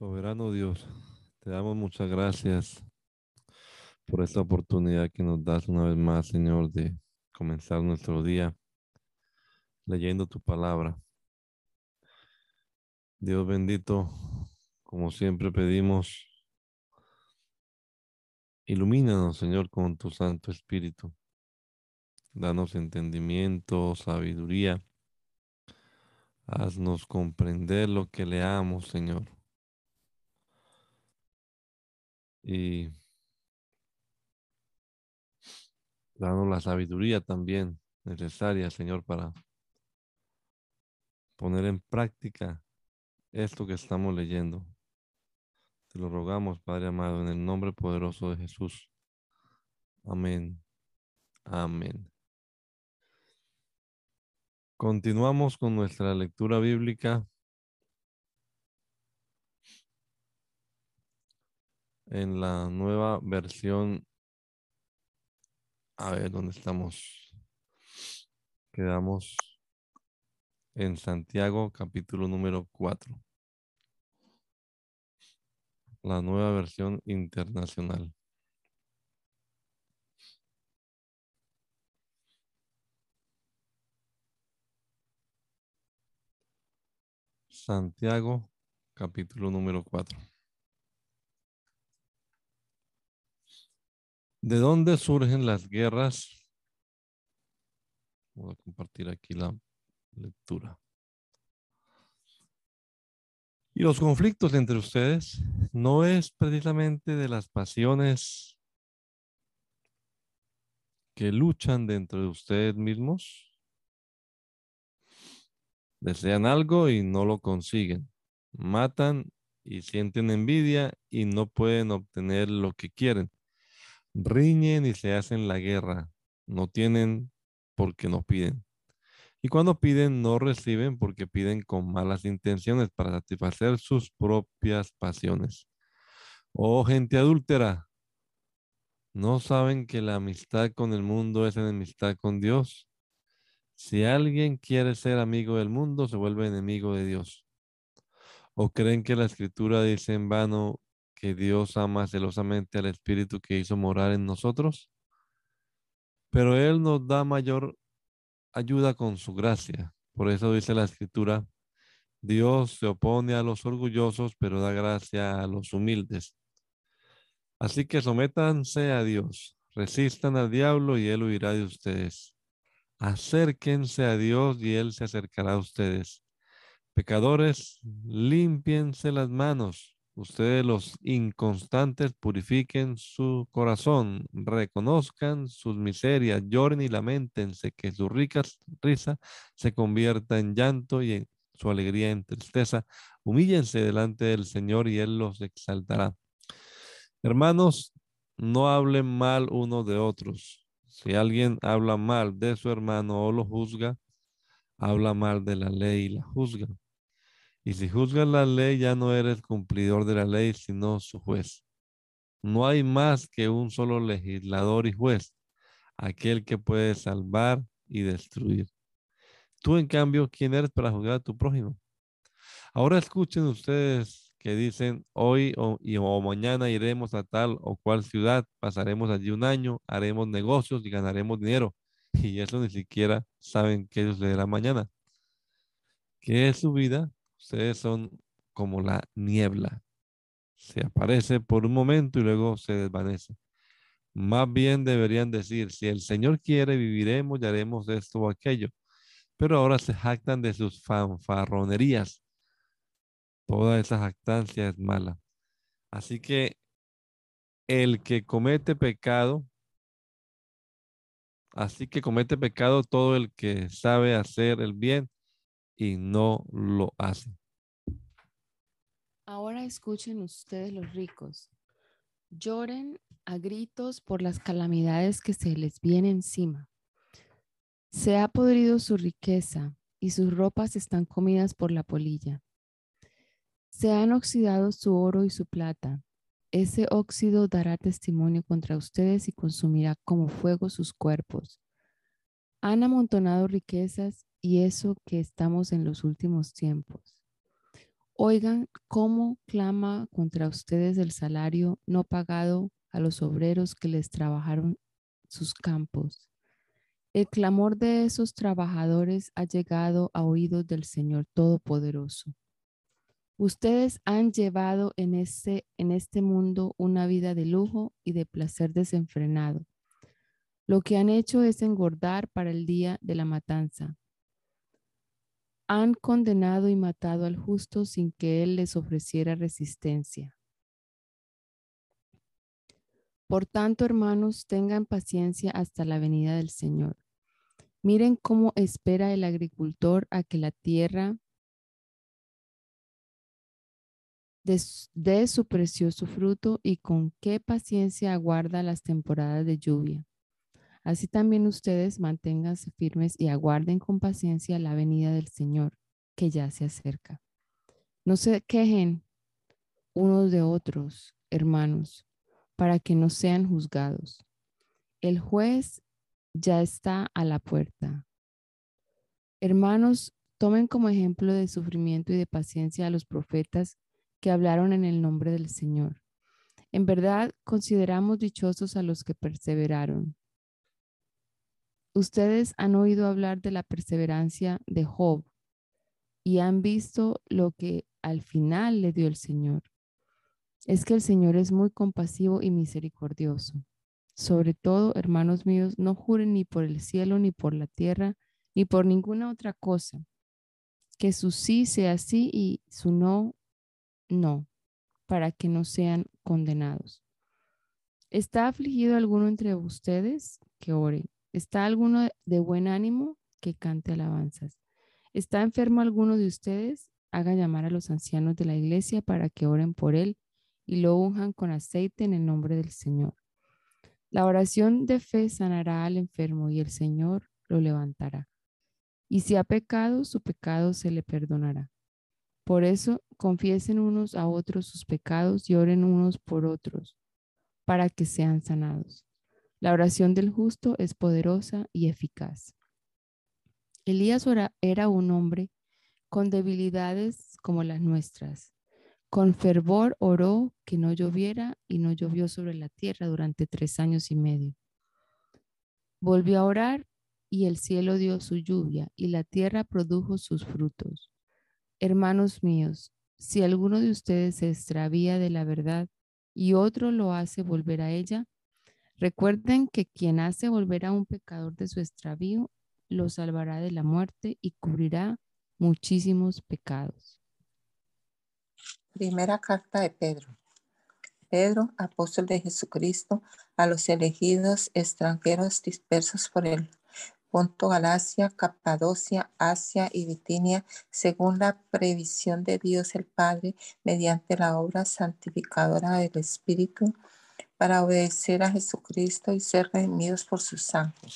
Soberano Dios, te damos muchas gracias por esta oportunidad que nos das una vez más, Señor, de comenzar nuestro día leyendo tu palabra. Dios bendito, como siempre pedimos, ilumínanos, Señor, con tu Santo Espíritu. Danos entendimiento, sabiduría. Haznos comprender lo que leamos, Señor y danos la sabiduría también necesaria, Señor, para poner en práctica esto que estamos leyendo. Te lo rogamos, Padre amado, en el nombre poderoso de Jesús. Amén. Amén. Continuamos con nuestra lectura bíblica en la nueva versión. A ver, ¿dónde estamos? Quedamos en Santiago, capítulo número 4. La nueva versión internacional. Santiago, capítulo número 4. ¿De dónde surgen las guerras? Voy a compartir aquí la lectura. Y los conflictos entre ustedes no es precisamente de las pasiones que luchan dentro de ustedes mismos. Desean algo y no lo consiguen. Matan y sienten envidia y no pueden obtener lo que quieren riñen y se hacen la guerra. No tienen porque no piden. Y cuando piden, no reciben porque piden con malas intenciones para satisfacer sus propias pasiones. Oh gente adúltera, ¿no saben que la amistad con el mundo es enemistad con Dios? Si alguien quiere ser amigo del mundo, se vuelve enemigo de Dios. ¿O creen que la escritura dice en vano, que Dios ama celosamente al Espíritu que hizo morar en nosotros, pero Él nos da mayor ayuda con su gracia. Por eso dice la Escritura, Dios se opone a los orgullosos, pero da gracia a los humildes. Así que sométanse a Dios, resistan al diablo y Él huirá de ustedes. Acérquense a Dios y Él se acercará a ustedes. Pecadores, límpiense las manos Ustedes los inconstantes purifiquen su corazón, reconozcan sus miserias, lloren y lamentense, que su rica risa se convierta en llanto y en su alegría en tristeza. Humíllense delante del Señor y Él los exaltará. Hermanos, no hablen mal unos de otros. Si alguien habla mal de su hermano o lo juzga, habla mal de la ley y la juzga. Y si juzgas la ley, ya no eres cumplidor de la ley, sino su juez. No hay más que un solo legislador y juez, aquel que puede salvar y destruir. Tú, en cambio, ¿quién eres para juzgar a tu prójimo? Ahora escuchen ustedes que dicen, hoy o, mañana iremos a tal o cual ciudad, pasaremos allí un año, haremos negocios y ganaremos dinero. Y eso ni siquiera saben qué sucederá mañana. ¿Qué es su vida? Ustedes son como la niebla. Se aparece por un momento y luego se desvanece. Más bien deberían decir, si el Señor quiere, viviremos y haremos esto o aquello. Pero ahora se jactan de sus fanfarronerías. Toda esa jactancia es mala. Así que el que comete pecado, así que comete pecado todo el que sabe hacer el bien y no lo hace. Ahora escuchen ustedes los ricos. Lloren a gritos por las calamidades que se les vienen encima. Se ha podrido su riqueza y sus ropas están comidas por la polilla. Se han oxidado su oro y su plata. Ese óxido dará testimonio contra ustedes y consumirá como fuego sus cuerpos. Han amontonado riquezas y eso que estamos en los últimos tiempos. Oigan cómo clama contra ustedes el salario no pagado a los obreros que les trabajaron sus campos. El clamor de esos trabajadores ha llegado a oídos del Señor Todopoderoso. Ustedes han llevado en este, en este mundo una vida de lujo y de placer desenfrenado. Lo que han hecho es engordar para el día de la matanza. Han condenado y matado al justo sin que él les ofreciera resistencia. Por tanto, hermanos, tengan paciencia hasta la venida del Señor. Miren cómo espera el agricultor a que la tierra dé su precioso fruto y con qué paciencia aguarda las temporadas de lluvia. Así también ustedes manténganse firmes y aguarden con paciencia la venida del Señor, que ya se acerca. No se quejen unos de otros, hermanos, para que no sean juzgados. El juez ya está a la puerta. Hermanos, tomen como ejemplo de sufrimiento y de paciencia a los profetas que hablaron en el nombre del Señor. En verdad, consideramos dichosos a los que perseveraron. Ustedes han oído hablar de la perseverancia de Job y han visto lo que al final le dio el Señor es que el Señor es muy compasivo y misericordioso. Sobre todo, hermanos míos, no juren ni por el cielo, ni por la tierra, ni por ninguna otra cosa. Que su sí sea sí y su no, no, para que no sean condenados. ¿Está afligido alguno entre ustedes? Que ore. ¿Está alguno de buen ánimo? Que cante alabanzas. ¿Está enfermo alguno de ustedes? Haga llamar a los ancianos de la iglesia para que oren por él y lo unjan con aceite en el nombre del Señor. La oración de fe sanará al enfermo y el Señor lo levantará. Y si ha pecado, su pecado se le perdonará. Por eso, confiesen unos a otros sus pecados y oren unos por otros para que sean sanados. La oración del justo es poderosa y eficaz. Elías era un hombre con debilidades como las nuestras con fervor oró que no lloviera y no llovió sobre la tierra durante tres años y medio. Volvió a orar y el cielo dio su lluvia y la tierra produjo sus frutos. Hermanos míos, si alguno de ustedes se extravía de la verdad y otro lo hace volver a ella, recuerden que quien hace volver a un pecador de su extravío, lo salvará de la muerte y cubrirá muchísimos pecados. Primera carta de Pedro. Pedro, apóstol de Jesucristo, a los elegidos extranjeros dispersos por el Ponto, Galacia, Capadocia, Asia y Bitinia, según la previsión de Dios el Padre, mediante la obra santificadora del Espíritu, para obedecer a Jesucristo y ser redimidos por sus sangre.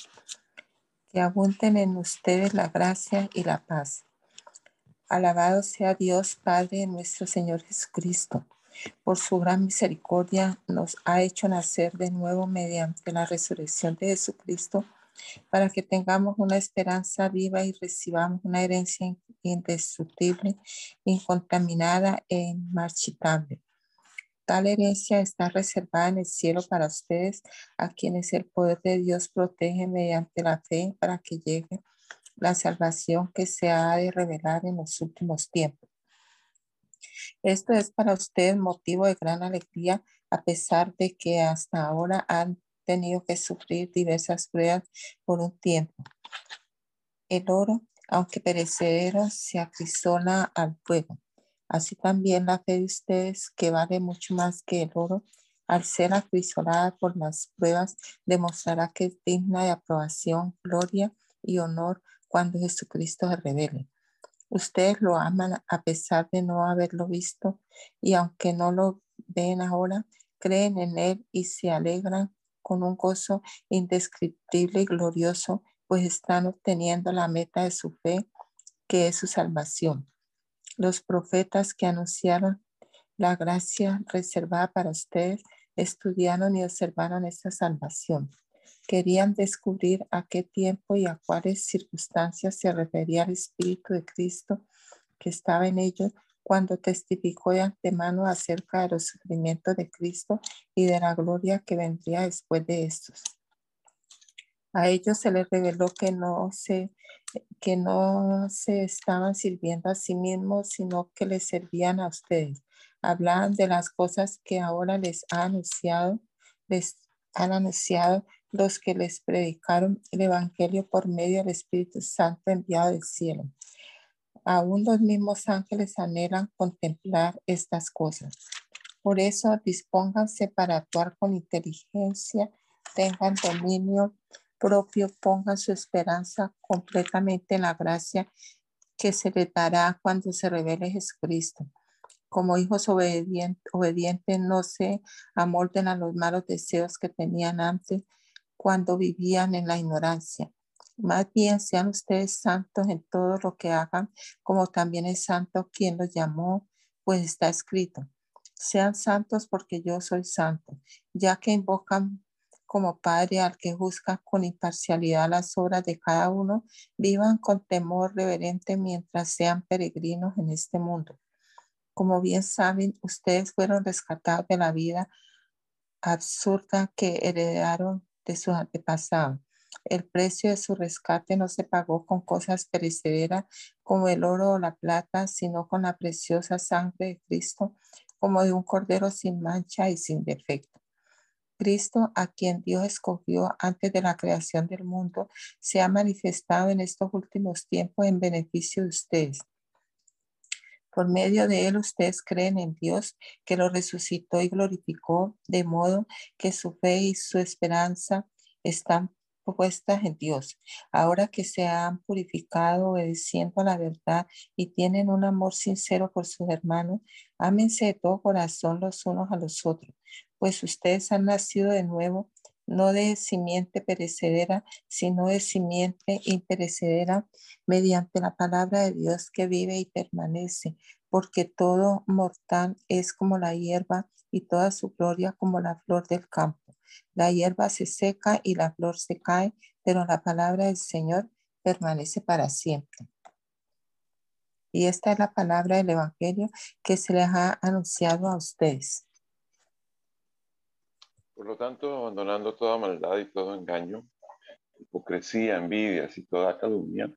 Que abunden en ustedes la gracia y la paz. Alabado sea Dios, Padre nuestro Señor Jesucristo. Por su gran misericordia nos ha hecho nacer de nuevo mediante la resurrección de Jesucristo para que tengamos una esperanza viva y recibamos una herencia indestructible, incontaminada e inmarchitable. Tal herencia está reservada en el cielo para ustedes, a quienes el poder de Dios protege mediante la fe para que lleguen la salvación que se ha de revelar en los últimos tiempos. Esto es para ustedes motivo de gran alegría, a pesar de que hasta ahora han tenido que sufrir diversas pruebas por un tiempo. El oro, aunque perecedero, se acrisola al fuego. Así también la fe de ustedes, que vale mucho más que el oro, al ser acrisolada por las pruebas, demostrará que es digna de aprobación, gloria y honor cuando Jesucristo se revele. Ustedes lo aman a pesar de no haberlo visto y aunque no lo ven ahora, creen en Él y se alegran con un gozo indescriptible y glorioso, pues están obteniendo la meta de su fe, que es su salvación. Los profetas que anunciaron la gracia reservada para ustedes estudiaron y observaron esta salvación querían descubrir a qué tiempo y a cuáles circunstancias se refería el Espíritu de Cristo que estaba en ellos cuando testificó de antemano acerca de los sufrimientos de Cristo y de la gloria que vendría después de estos. A ellos se les reveló que no se, que no se estaban sirviendo a sí mismos, sino que les servían a ustedes. Hablaban de las cosas que ahora les ha anunciado, les han anunciado los que les predicaron el Evangelio por medio del Espíritu Santo enviado del cielo aún los mismos ángeles anhelan contemplar estas cosas. Por eso dispónganse para actuar con inteligencia, tengan dominio propio, pongan su esperanza completamente en la gracia que se les dará cuando se revele Jesucristo. Como hijos obedientes, obedientes no se amolden a los malos deseos que tenían antes cuando vivían en la ignorancia más bien sean ustedes santos en todo lo que hagan, como también es santo quien los llamó, pues está escrito. Sean santos porque yo soy santo, ya que invocan como Padre al que juzga con imparcialidad las obras de cada uno, vivan con temor reverente mientras sean peregrinos en este mundo. Como bien saben, ustedes fueron rescatados de la vida absurda que heredaron de sus antepasados el precio de su rescate no se pagó con cosas perecederas como el oro o la plata, sino con la preciosa sangre de Cristo, como de un cordero sin mancha y sin defecto. Cristo, a quien Dios escogió antes de la creación del mundo, se ha manifestado en estos últimos tiempos en beneficio de ustedes. Por medio de él ustedes creen en Dios, que lo resucitó y glorificó, de modo que su fe y su esperanza están puestas en Dios. Ahora que se han purificado obedeciendo a la verdad y tienen un amor sincero por sus hermanos, ámense de todo corazón los unos a los otros, pues ustedes han nacido de nuevo, no de simiente perecedera, sino de simiente imperecedera, mediante la palabra de Dios que vive y permanece, porque todo mortal es como la hierba y toda su gloria como la flor del campo. La hierba se seca y la flor se cae, pero la palabra del Señor permanece para siempre. Y esta es la palabra del Evangelio que se les ha anunciado a ustedes. Por lo tanto, abandonando toda maldad y todo engaño, hipocresía, envidias y toda calumnia,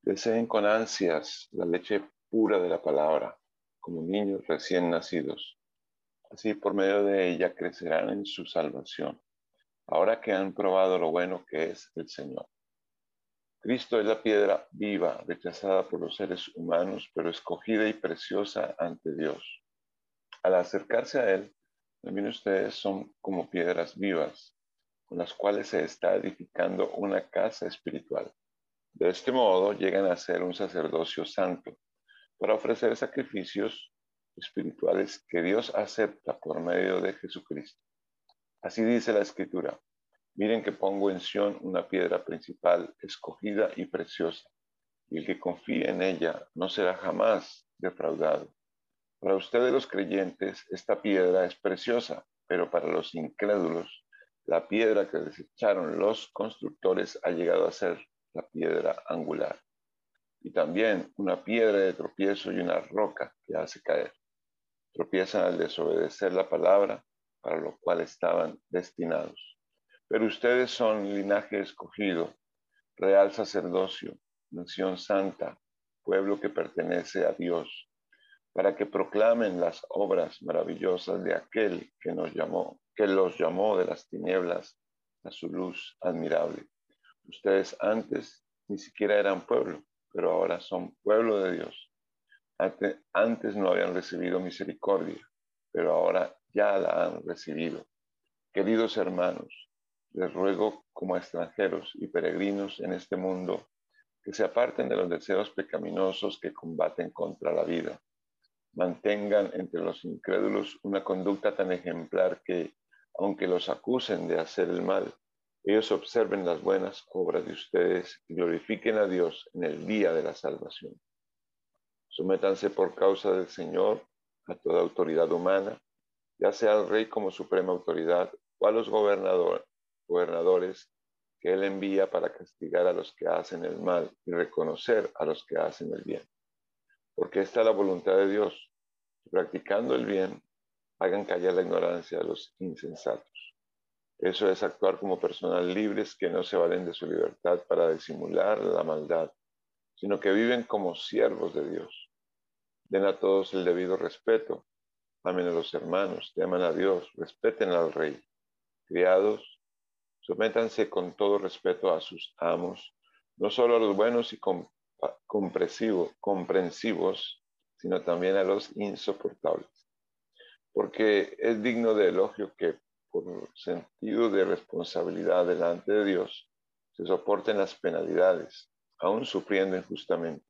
deseen con ansias la leche pura de la palabra, como niños recién nacidos Así por medio de ella crecerán en su salvación, ahora que han probado lo bueno que es el Señor. Cristo es la piedra viva, rechazada por los seres humanos, pero escogida y preciosa ante Dios. Al acercarse a Él, también ustedes son como piedras vivas, con las cuales se está edificando una casa espiritual. De este modo llegan a ser un sacerdocio santo, para ofrecer sacrificios espirituales que Dios acepta por medio de Jesucristo. Así dice la Escritura. Miren que pongo en Sión una piedra principal, escogida y preciosa, y el que confíe en ella no será jamás defraudado. Para ustedes los creyentes, esta piedra es preciosa, pero para los incrédulos, la piedra que desecharon los constructores ha llegado a ser la piedra angular, y también una piedra de tropiezo y una roca que hace caer. Tropiezan al desobedecer la palabra para lo cual estaban destinados. Pero ustedes son linaje escogido, real sacerdocio, nación santa, pueblo que pertenece a Dios, para que proclamen las obras maravillosas de aquel que nos llamó, que los llamó de las tinieblas a su luz admirable. Ustedes antes ni siquiera eran pueblo, pero ahora son pueblo de Dios antes no habían recibido misericordia, pero ahora ya la han recibido. Queridos hermanos, les ruego como extranjeros y peregrinos en este mundo que se aparten de los deseos pecaminosos que combaten contra la vida. Mantengan entre los incrédulos una conducta tan ejemplar que, aunque los acusen de hacer el mal, ellos observen las buenas obras de ustedes y glorifiquen a Dios en el día de la salvación. Sométanse por causa del Señor a toda autoridad humana, ya sea al rey como suprema autoridad o a los gobernadores que él envía para castigar a los que hacen el mal y reconocer a los que hacen el bien. porque esta es la voluntad de Dios. Practicando el bien, hagan callar la ignorancia de los insensatos. Eso es actuar como personas libres que no se valen de su libertad para disimular la maldad, sino que viven como siervos de Dios. Den a todos el debido respeto. Amen a los hermanos, teman a Dios, respeten al rey. Criados, sométanse con todo respeto a sus amos, no solo a los buenos y comprensivos, sino también a los insoportables. Porque es digno de elogio que por sentido de responsabilidad delante de Dios se soporten las penalidades, aún sufriendo injustamente.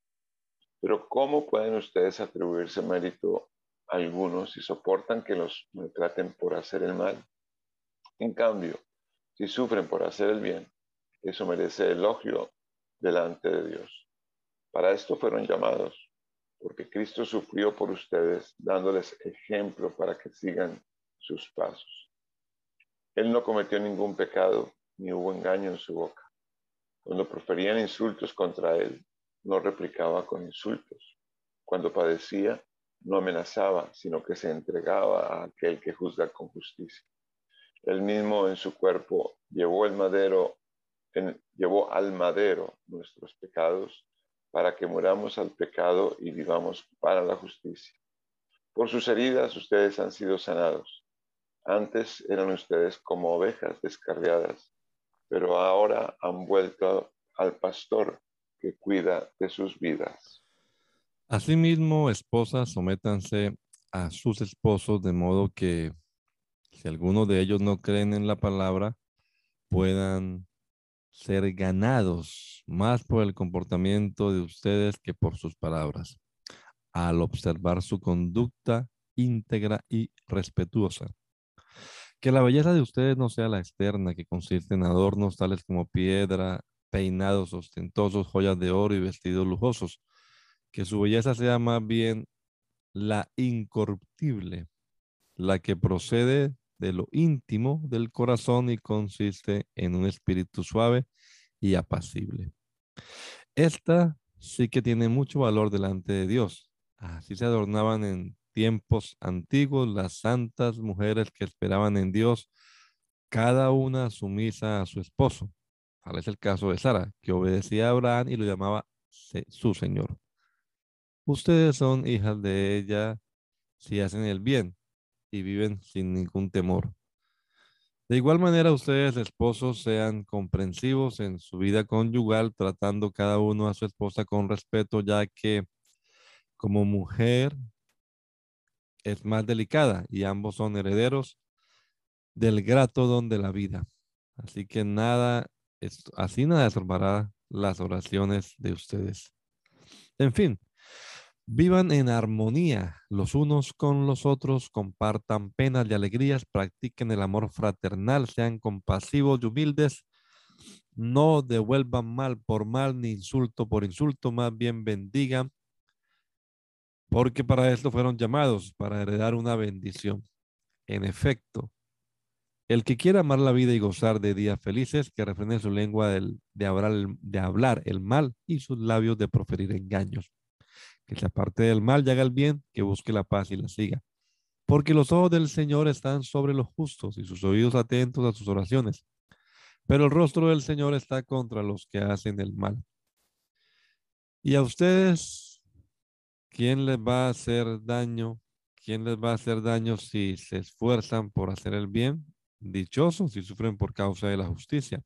Pero ¿cómo pueden ustedes atribuirse mérito a algunos si soportan que los maltraten por hacer el mal? En cambio, si sufren por hacer el bien, eso merece elogio delante de Dios. Para esto fueron llamados, porque Cristo sufrió por ustedes, dándoles ejemplo para que sigan sus pasos. Él no cometió ningún pecado, ni hubo engaño en su boca. Cuando proferían insultos contra él, no replicaba con insultos. Cuando padecía, no amenazaba, sino que se entregaba a aquel que juzga con justicia. Él mismo en su cuerpo llevó el madero, llevó al madero nuestros pecados para que muramos al pecado y vivamos para la justicia. Por sus heridas ustedes han sido sanados. Antes eran ustedes como ovejas descarriadas, pero ahora han vuelto al pastor que cuida de sus vidas. Asimismo, esposas, sométanse a sus esposos de modo que si alguno de ellos no creen en la palabra, puedan ser ganados más por el comportamiento de ustedes que por sus palabras, al observar su conducta íntegra y respetuosa. Que la belleza de ustedes no sea la externa, que consiste en adornos tales como piedra, peinados ostentosos, joyas de oro y vestidos lujosos. Que su belleza sea más bien la incorruptible, la que procede de lo íntimo del corazón y consiste en un espíritu suave y apacible. Esta sí que tiene mucho valor delante de Dios. Así se adornaban en tiempos antiguos las santas mujeres que esperaban en Dios, cada una sumisa a su esposo. Tal es el caso de Sara, que obedecía a Abraham y lo llamaba su Señor. Ustedes son hijas de ella si hacen el bien y viven sin ningún temor. De igual manera, ustedes, esposos, sean comprensivos en su vida conyugal, tratando cada uno a su esposa con respeto, ya que como mujer es más delicada y ambos son herederos del grato don de la vida. Así que nada, así nada estorbará las oraciones de ustedes. En fin, Vivan en armonía los unos con los otros, compartan penas y alegrías, practiquen el amor fraternal, sean compasivos y humildes, no devuelvan mal por mal ni insulto por insulto, más bien bendigan, porque para esto fueron llamados, para heredar una bendición. En efecto, el que quiera amar la vida y gozar de días felices, que refrene su lengua de, hablar, de hablar el mal y sus labios de proferir engaños que se aparte del mal y haga el bien, que busque la paz y la siga. Porque los ojos del Señor están sobre los justos y sus oídos atentos a sus oraciones. Pero el rostro del Señor está contra los que hacen el mal. Y a ustedes, ¿quién les va a hacer daño? ¿Quién les va a hacer daño si se esfuerzan por hacer el bien? Dichosos si sufren por causa de la justicia.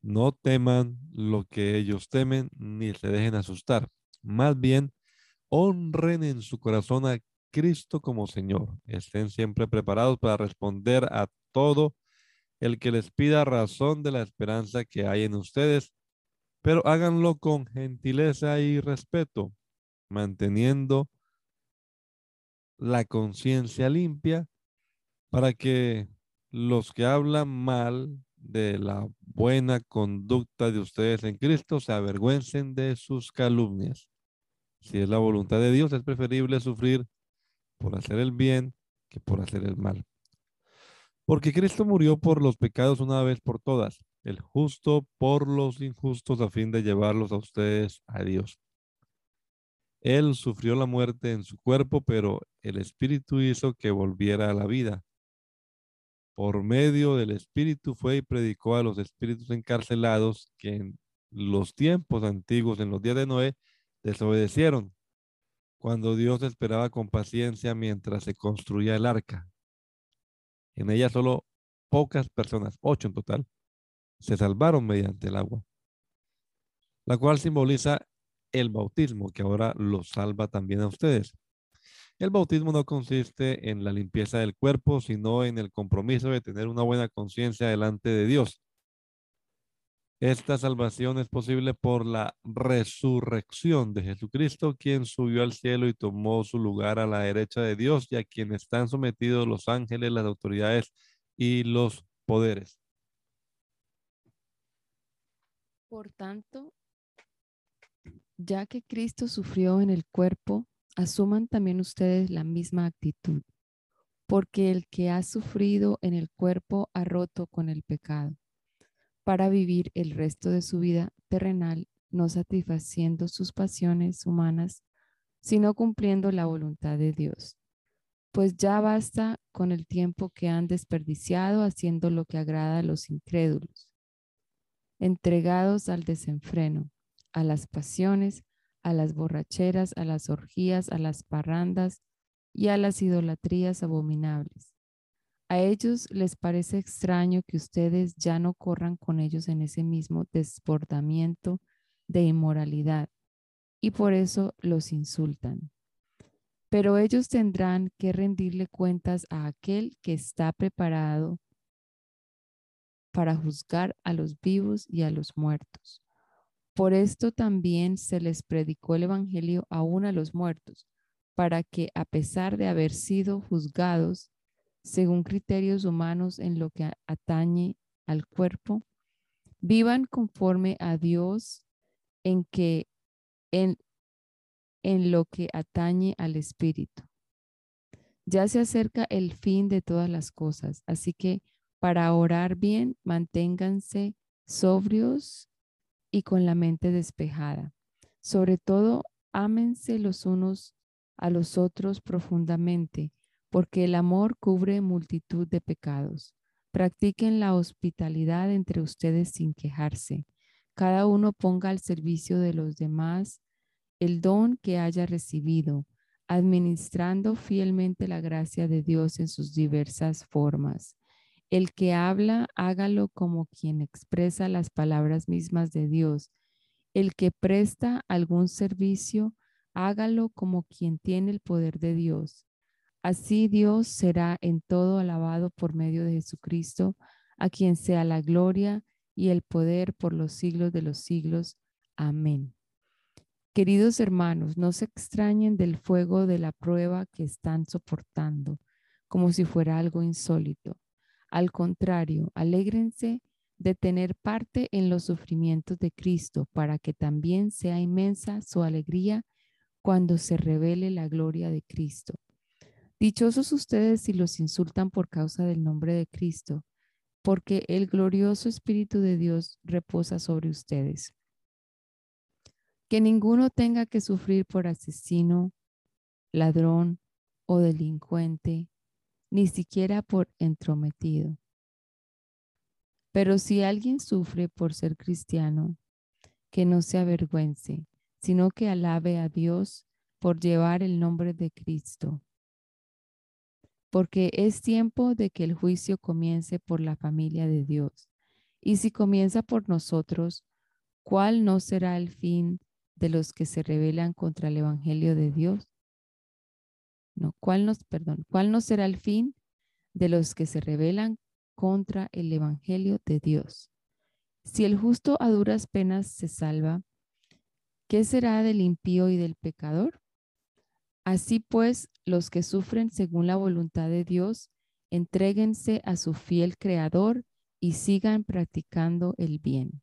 No teman lo que ellos temen, ni se dejen asustar. Más bien, honren en su corazón a Cristo como Señor. Estén siempre preparados para responder a todo el que les pida razón de la esperanza que hay en ustedes, pero háganlo con gentileza y respeto, manteniendo la conciencia limpia para que los que hablan mal de la buena conducta de ustedes en Cristo se avergüencen de sus calumnias. Si es la voluntad de Dios, es preferible sufrir por hacer el bien que por hacer el mal. Porque Cristo murió por los pecados una vez por todas, el justo por los injustos a fin de llevarlos a ustedes a Dios. Él sufrió la muerte en su cuerpo, pero el Espíritu hizo que volviera a la vida. Por medio del Espíritu fue y predicó a los espíritus encarcelados que en los tiempos antiguos, en los días de Noé, desobedecieron, cuando Dios esperaba con paciencia mientras se construía el arca. En ella solo pocas personas, ocho en total, se salvaron mediante el agua, la cual simboliza el bautismo, que ahora los salva también a ustedes. El bautismo no consiste en la limpieza del cuerpo, sino en el compromiso de tener una buena conciencia delante de Dios. Esta salvación es posible por la resurrección de Jesucristo, quien subió al cielo y tomó su lugar a la derecha de Dios y a quien están sometidos los ángeles, las autoridades y los poderes. Por tanto, ya que Cristo sufrió en el cuerpo, asuman también ustedes la misma actitud, porque el que ha sufrido en el cuerpo ha roto con el pecado, para vivir el resto de su vida terrenal, no satisfaciendo sus pasiones humanas, sino cumpliendo la voluntad de Dios. Pues ya basta con el tiempo que han desperdiciado haciendo lo que agrada a los incrédulos, entregados al desenfreno, a las pasiones, a las borracheras, a las orgías, a las parrandas y a las idolatrías abominables. A ellos les parece extraño que ustedes ya no corran con ellos en ese mismo desbordamiento de inmoralidad y por eso los insultan. Pero ellos tendrán que rendirle cuentas a aquel que está preparado para juzgar a los vivos y a los muertos. Por esto también se les predicó el Evangelio aún a los muertos, para que a pesar de haber sido juzgados según criterios humanos en lo que atañe al cuerpo, vivan conforme a Dios en que en, en lo que atañe al espíritu. Ya se acerca el fin de todas las cosas, así que para orar bien, manténganse sobrios y con la mente despejada. Sobre todo, ámense los unos a los otros profundamente, porque el amor cubre multitud de pecados. Practiquen la hospitalidad entre ustedes sin quejarse. Cada uno ponga al servicio de los demás el don que haya recibido, administrando fielmente la gracia de Dios en sus diversas formas. El que habla, hágalo como quien expresa las palabras mismas de Dios. El que presta algún servicio, hágalo como quien tiene el poder de Dios. Así Dios será en todo alabado por medio de Jesucristo, a quien sea la gloria y el poder por los siglos de los siglos. Amén. Queridos hermanos, no se extrañen del fuego de la prueba que están soportando, como si fuera algo insólito al contrario, alégrense de tener parte en los sufrimientos de Cristo, para que también sea inmensa su alegría cuando se revele la gloria de Cristo. Dichosos ustedes si los insultan por causa del nombre de Cristo, porque el glorioso Espíritu de Dios reposa sobre ustedes. Que ninguno tenga que sufrir por asesino, ladrón o delincuente ni siquiera por entrometido. Pero si alguien sufre por ser cristiano, que no se avergüence, sino que alabe a Dios por llevar el nombre de Cristo. Porque es tiempo de que el juicio comience por la familia de Dios. Y si comienza por nosotros, ¿cuál no será el fin de los que se rebelan contra el Evangelio de Dios? No, ¿cuál nos, perdón, cuál no será el fin de los que se rebelan contra el evangelio de Dios? Si el justo a duras penas se salva, ¿qué será del impío y del pecador? Así pues, los que sufren según la voluntad de Dios, entréguense a su fiel creador y sigan practicando el bien.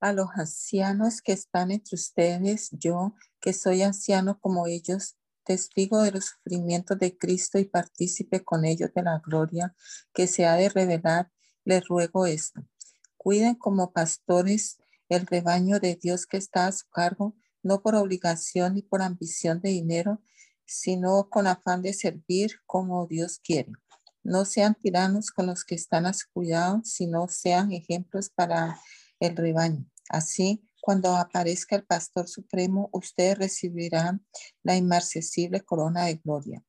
A los ancianos que están entre ustedes, yo, que soy anciano como ellos, testigo de los sufrimientos de Cristo y partícipe con ellos de la gloria que se ha de revelar, les ruego esto. Cuiden como pastores el rebaño de Dios que está a su cargo, no por obligación ni por ambición de dinero, sino con afán de servir como Dios quiere. No sean tiranos con los que están a su cuidado, sino sean ejemplos para el rebaño. Así, cuando aparezca el Pastor Supremo, ustedes recibirán la inmarcesible corona de gloria.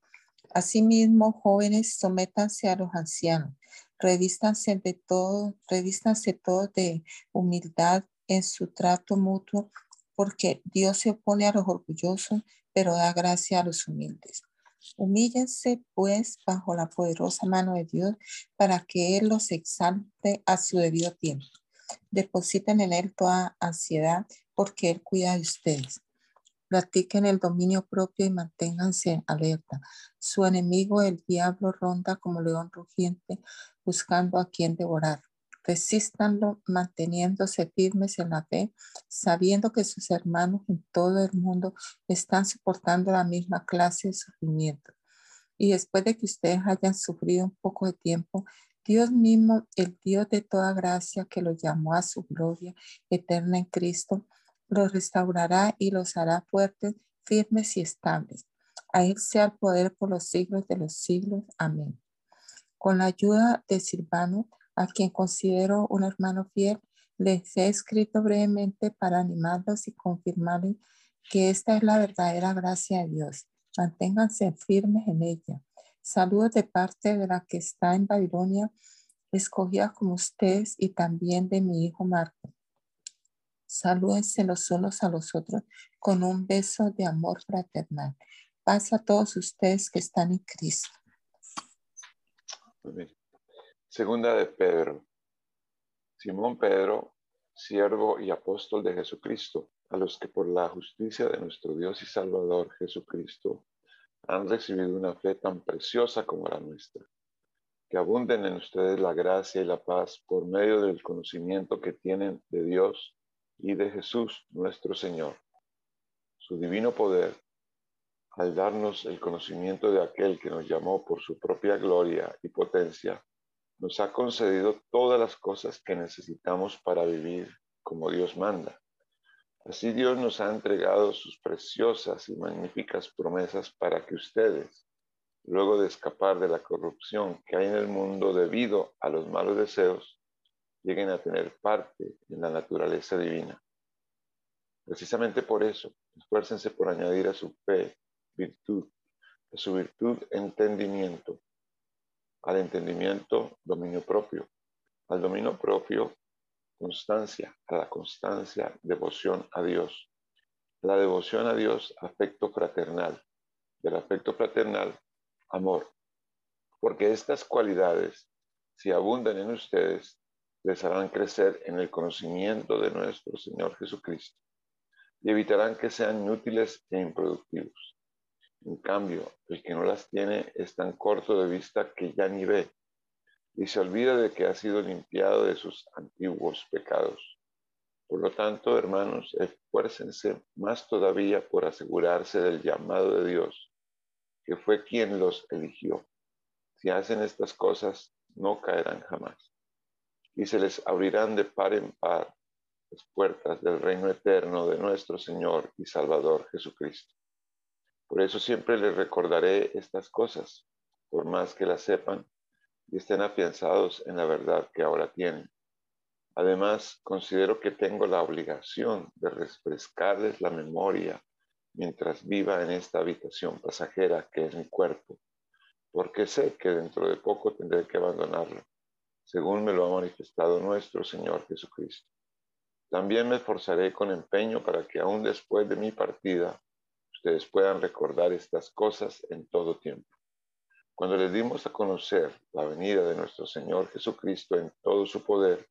Asimismo, jóvenes, sométanse a los ancianos, revístanse de todo, revístanse todo de humildad en su trato mutuo, porque Dios se opone a los orgullosos, pero da gracia a los humildes. Humíllense pues bajo la poderosa mano de Dios para que Él los exalte a su debido tiempo. Depositen en Él toda ansiedad porque Él cuida de ustedes. Practiquen el dominio propio y manténganse alerta. Su enemigo, el diablo, ronda como león rugiente buscando a quien devorar. Resístanlo manteniéndose firmes en la fe, sabiendo que sus hermanos en todo el mundo están soportando la misma clase de sufrimiento. Y después de que ustedes hayan sufrido un poco de tiempo, Dios mismo, el Dios de toda gracia que los llamó a su gloria eterna en Cristo, los restaurará y los hará fuertes, firmes y estables. A Él sea el poder por los siglos de los siglos. Amén. Con la ayuda de Silvano, a quien considero un hermano fiel, les he escrito brevemente para animarlos y confirmarles que esta es la verdadera gracia de Dios. Manténganse firmes en ella. Saludos de parte de la que está en Babilonia, escogida como ustedes y también de mi hijo Marco. Salúdense los unos a los otros con un beso de amor fraternal. Paz a todos ustedes que están en Cristo. Segunda de Pedro. Simón Pedro, siervo y apóstol de Jesucristo, a los que por la justicia de nuestro Dios y Salvador Jesucristo han recibido una fe tan preciosa como la nuestra. Que abunden en ustedes la gracia y la paz por medio del conocimiento que tienen de Dios y de Jesús nuestro Señor. Su divino poder, al darnos el conocimiento de aquel que nos llamó por su propia gloria y potencia, nos ha concedido todas las cosas que necesitamos para vivir como Dios manda. Así Dios nos ha entregado sus preciosas y magníficas promesas para que ustedes, luego de escapar de la corrupción que hay en el mundo debido a los malos deseos, lleguen a tener parte en la naturaleza divina. Precisamente por eso, esfuércense por añadir a su fe virtud, a su virtud entendimiento, al entendimiento dominio propio, al dominio propio constancia, a la constancia devoción a Dios, la devoción a Dios afecto fraternal, del afecto fraternal amor, porque estas cualidades, si abundan en ustedes, les harán crecer en el conocimiento de nuestro Señor Jesucristo y evitarán que sean inútiles e improductivos. En cambio, el que no las tiene es tan corto de vista que ya ni ve y se olvida de que ha sido limpiado de sus antiguos pecados. Por lo tanto, hermanos, esfuércense más todavía por asegurarse del llamado de Dios, que fue quien los eligió. Si hacen estas cosas, no caerán jamás y se les abrirán de par en par las puertas del reino eterno de nuestro Señor y Salvador Jesucristo. Por eso siempre les recordaré estas cosas, por más que las sepan y estén afianzados en la verdad que ahora tienen. Además, considero que tengo la obligación de refrescarles la memoria mientras viva en esta habitación pasajera que es mi cuerpo, porque sé que dentro de poco tendré que abandonarlo según me lo ha manifestado nuestro Señor Jesucristo. También me esforzaré con empeño para que aún después de mi partida, ustedes puedan recordar estas cosas en todo tiempo. Cuando les dimos a conocer la venida de nuestro Señor Jesucristo en todo su poder,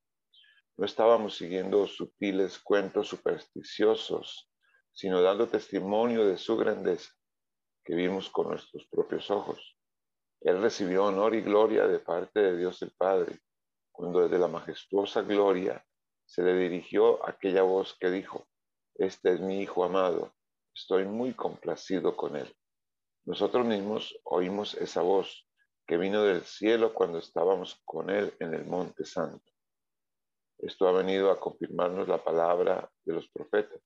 no estábamos siguiendo sutiles cuentos supersticiosos, sino dando testimonio de su grandeza que vimos con nuestros propios ojos. Él recibió honor y gloria de parte de Dios el Padre, cuando desde la majestuosa gloria se le dirigió aquella voz que dijo, Este es mi Hijo amado, estoy muy complacido con él. Nosotros mismos oímos esa voz que vino del cielo cuando estábamos con él en el Monte Santo. Esto ha venido a confirmarnos la palabra de los profetas,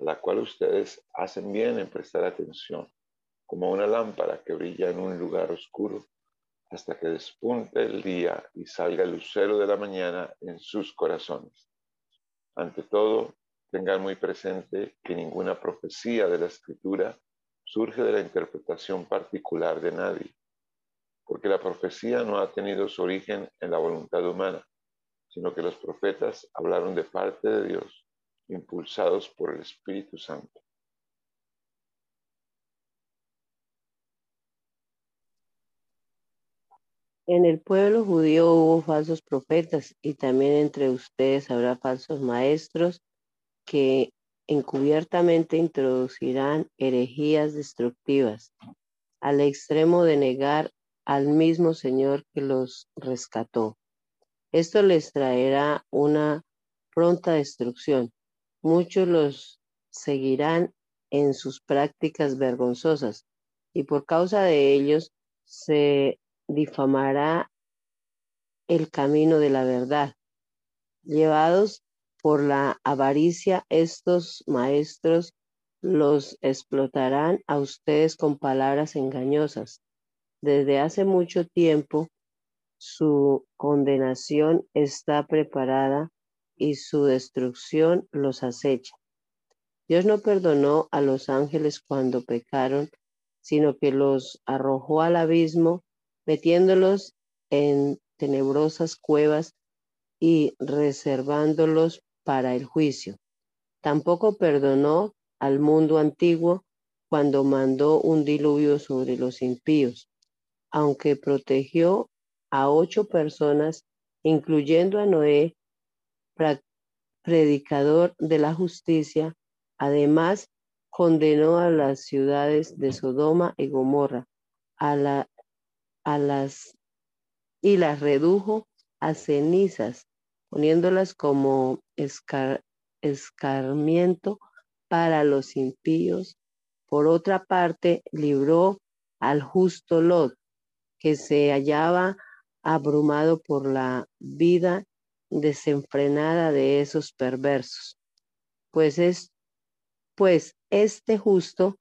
a la cual ustedes hacen bien en prestar atención, como una lámpara que brilla en un lugar oscuro hasta que despunte el día y salga el lucero de la mañana en sus corazones. Ante todo, tengan muy presente que ninguna profecía de la escritura surge de la interpretación particular de nadie, porque la profecía no ha tenido su origen en la voluntad humana, sino que los profetas hablaron de parte de Dios, impulsados por el Espíritu Santo. En el pueblo judío hubo falsos profetas y también entre ustedes habrá falsos maestros que encubiertamente introducirán herejías destructivas al extremo de negar al mismo Señor que los rescató. Esto les traerá una pronta destrucción. Muchos los seguirán en sus prácticas vergonzosas y por causa de ellos se difamará el camino de la verdad. Llevados por la avaricia, estos maestros los explotarán a ustedes con palabras engañosas. Desde hace mucho tiempo su condenación está preparada y su destrucción los acecha. Dios no perdonó a los ángeles cuando pecaron, sino que los arrojó al abismo metiéndolos en tenebrosas cuevas y reservándolos para el juicio. Tampoco perdonó al mundo antiguo cuando mandó un diluvio sobre los impíos, aunque protegió a ocho personas, incluyendo a Noé, predicador de la justicia. Además, condenó a las ciudades de Sodoma y Gomorra, a la a las y las redujo a cenizas, poniéndolas como escarmiento para los impíos. Por otra parte, libró al justo Lot, que se hallaba abrumado por la vida desenfrenada de esos perversos. Pues es pues este justo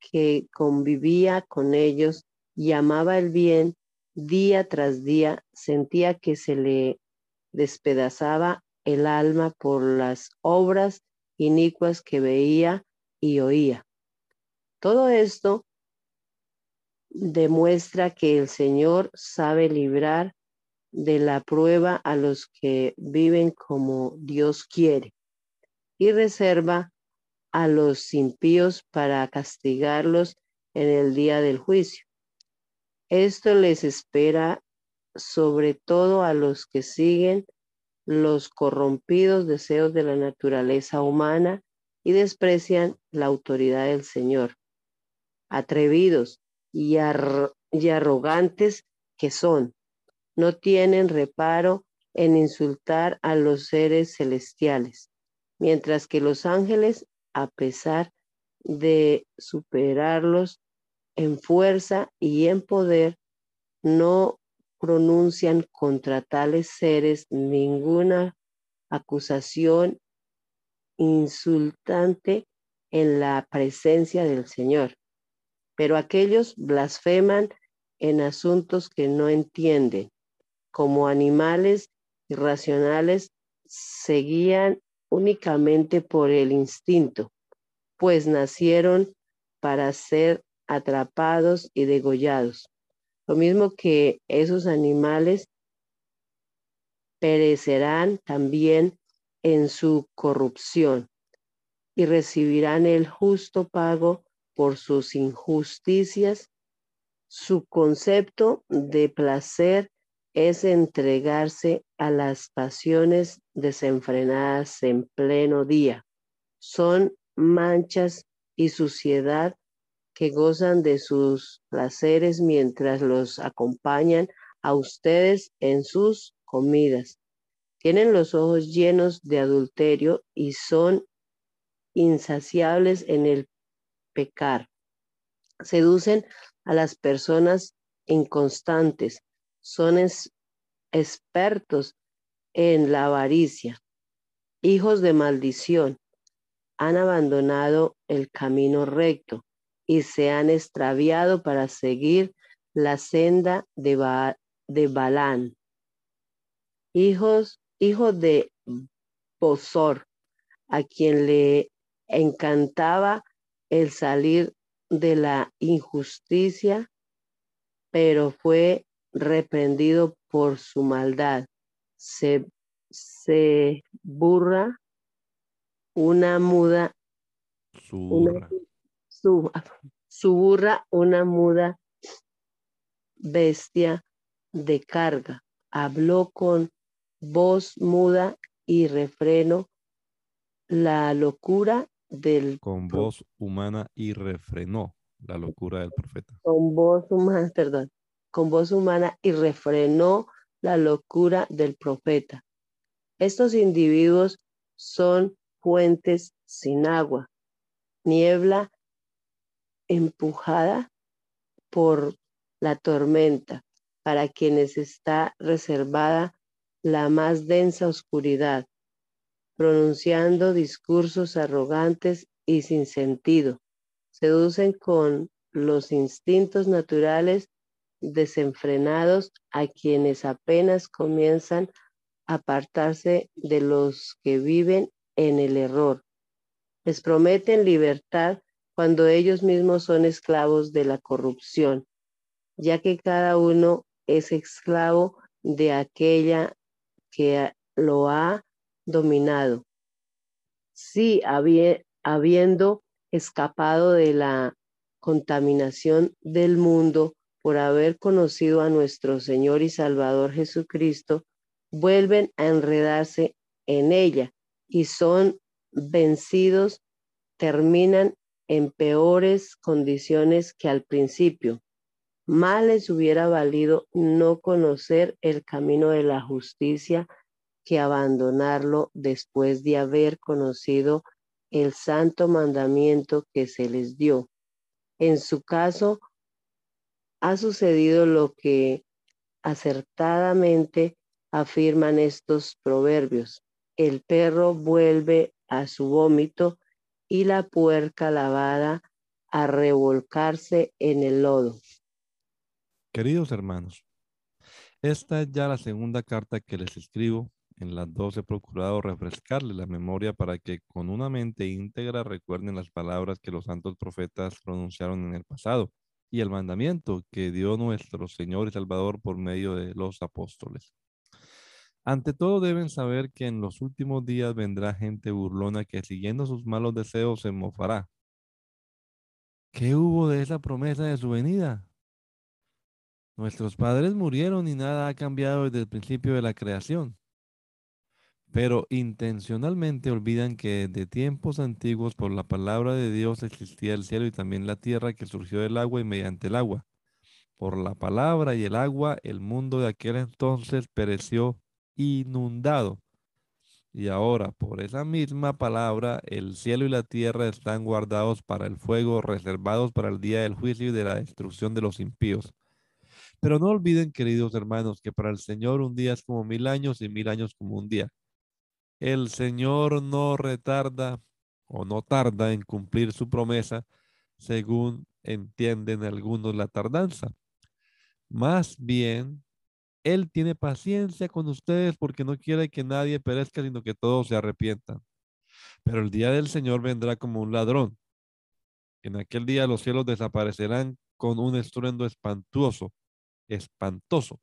que convivía con ellos llamaba el bien día tras día, sentía que se le despedazaba el alma por las obras inicuas que veía y oía. Todo esto demuestra que el Señor sabe librar de la prueba a los que viven como Dios quiere y reserva a los impíos para castigarlos en el día del juicio. Esto les espera sobre todo a los que siguen los corrompidos deseos de la naturaleza humana y desprecian la autoridad del Señor. Atrevidos y, arrogantes que son, no tienen reparo en insultar a los seres celestiales, mientras que los ángeles, a pesar de superarlos, en fuerza y en poder, no pronuncian contra tales seres ninguna acusación insultante en la presencia del Señor. Pero aquellos blasfeman en asuntos que no entienden. Como animales irracionales se guían únicamente por el instinto, pues nacieron para ser atrapados y degollados. Lo mismo que esos animales perecerán también en su corrupción y recibirán el justo pago por sus injusticias. Su concepto de placer es entregarse a las pasiones desenfrenadas en pleno día. Son manchas y suciedad que gozan de sus placeres mientras los acompañan a ustedes en sus comidas. Tienen los ojos llenos de adulterio y son insaciables en el pecar. Seducen a las personas inconstantes. Son expertos en la avaricia. Hijos de maldición. han abandonado el camino recto y se han extraviado para seguir la senda de, de Balán, hijos, hijo de Bosor, a quien le encantaba el salir de la injusticia, pero fue reprendido por su maldad. Se, se burra una muda. Su, su burra una muda bestia de carga. Habló con voz muda y refreno la locura del Con voz humana y refrenó la locura del profeta. con voz humana, perdón, con voz humana y refrenó la locura del profeta. Estos individuos son fuentes sin agua, niebla empujada por la tormenta, para quienes está reservada la más densa oscuridad, pronunciando discursos arrogantes y sin sentido. Seducen con los instintos naturales desenfrenados a quienes apenas comienzan a apartarse de los que viven en el error. Les prometen libertad cuando ellos mismos son esclavos de la corrupción, ya que cada uno es esclavo de aquella que lo ha dominado. Sí, habie- habiendo escapado de la contaminación del mundo por haber conocido a nuestro Señor y Salvador Jesucristo, vuelven a enredarse en ella y son vencidos, terminan en peores condiciones que al principio. Más les hubiera valido no conocer el camino de la justicia que abandonarlo después de haber conocido el santo mandamiento que se les dio. En su caso, ha sucedido lo que acertadamente afirman estos proverbios. El perro vuelve a su vómito y la puerca lavada a revolcarse en el lodo. Queridos hermanos, esta es ya la segunda carta que les escribo. En las dos he procurado refrescarles la memoria para que con una mente íntegra recuerden las palabras que los santos profetas pronunciaron en el pasado y el mandamiento que dio nuestro Señor y Salvador por medio de los apóstoles. Ante todo deben saber que en los últimos días vendrá gente burlona que siguiendo sus malos deseos se mofará. ¿Qué hubo de esa promesa de su venida? Nuestros padres murieron y nada ha cambiado desde el principio de la creación. Pero intencionalmente olvidan que de tiempos antiguos por la palabra de Dios existía el cielo y también la tierra que surgió del agua y mediante el agua. Por la palabra y el agua el mundo de aquel entonces pereció inundado. Y ahora por esa misma palabra el cielo y la tierra están guardados para el fuego, reservados para el día del juicio y de la destrucción de los impíos. Pero no olviden, queridos hermanos, que para el Señor un día es como mil años y mil años como un día. El Señor no retarda o no tarda en cumplir su promesa, según entienden algunos la tardanza. Más bien, Él tiene paciencia con ustedes porque no quiere que nadie perezca, sino que todos se arrepientan. Pero el día del Señor vendrá como un ladrón. En aquel día los cielos desaparecerán con un estruendo espantoso, espantoso.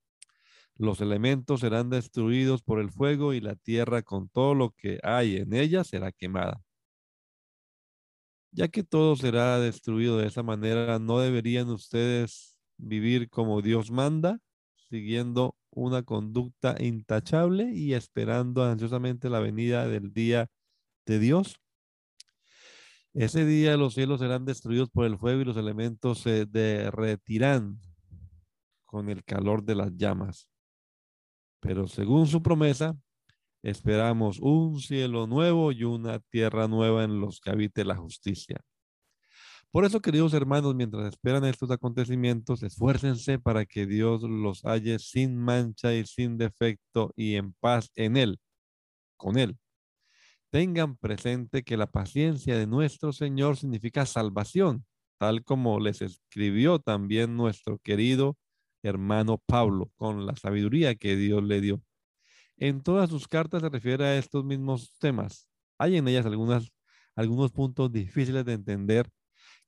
Los elementos serán destruidos por el fuego y la tierra con todo lo que hay en ella será quemada. Ya que todo será destruido de esa manera, ¿no deberían ustedes vivir como Dios manda, siguiendo una conducta intachable y esperando ansiosamente la venida del día de Dios? Ese día los cielos serán destruidos por el fuego y los elementos se derretirán con el calor de las llamas. Pero según su promesa, esperamos un cielo nuevo y una tierra nueva en los que habite la justicia. Por eso, queridos hermanos, mientras esperan estos acontecimientos, esfuércense para que Dios los halle sin mancha y sin defecto y en paz en Él, con Él. Tengan presente que la paciencia de nuestro Señor significa salvación, tal como les escribió también nuestro querido hermano Pablo con la sabiduría que Dios le dio. En todas sus cartas se refiere a estos mismos temas. Hay en ellas algunas, algunos puntos difíciles de entender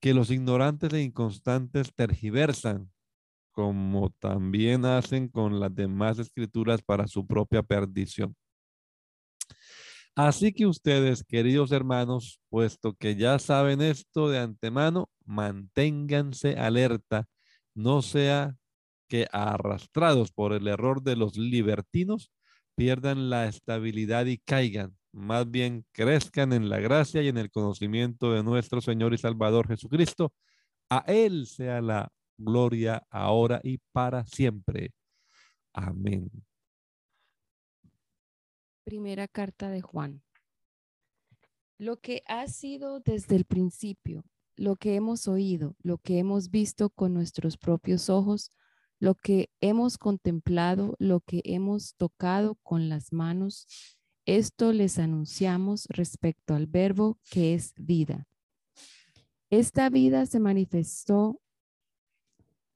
que los ignorantes e inconstantes tergiversan, como también hacen con las demás escrituras para su propia perdición. Así que ustedes, queridos hermanos, puesto que ya saben esto de antemano, manténganse alerta, no sea que arrastrados por el error de los libertinos pierdan la estabilidad y caigan, más bien crezcan en la gracia y en el conocimiento de nuestro Señor y Salvador Jesucristo. A Él sea la gloria ahora y para siempre. Amén. Primera carta de Juan. Lo que ha sido desde el principio, lo que hemos oído, lo que hemos visto con nuestros propios ojos, lo que hemos contemplado, lo que hemos tocado con las manos, esto les anunciamos respecto al verbo que es vida. Esta vida se manifestó,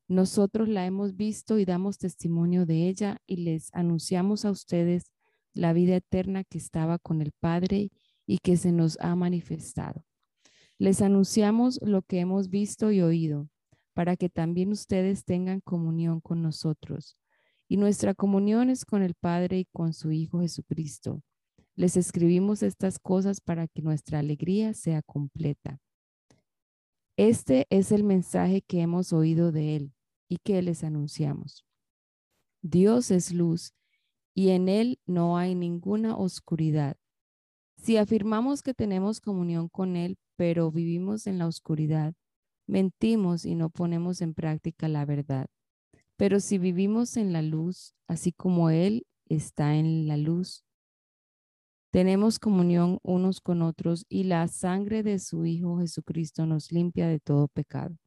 nosotros la hemos visto y damos testimonio de ella y les anunciamos a ustedes la vida eterna que estaba con el Padre y que se nos ha manifestado. Les anunciamos lo que hemos visto y oído para que también ustedes tengan comunión con nosotros. Y nuestra comunión es con el Padre y con su Hijo Jesucristo. Les escribimos estas cosas para que nuestra alegría sea completa. Este es el mensaje que hemos oído de Él y que les anunciamos. Dios es luz y en Él no hay ninguna oscuridad. Si afirmamos que tenemos comunión con Él, pero vivimos en la oscuridad, mentimos y no ponemos en práctica la verdad. Pero si vivimos en la luz, así como Él está en la luz, tenemos comunión unos con otros y la sangre de su Hijo Jesucristo nos limpia de todo pecado.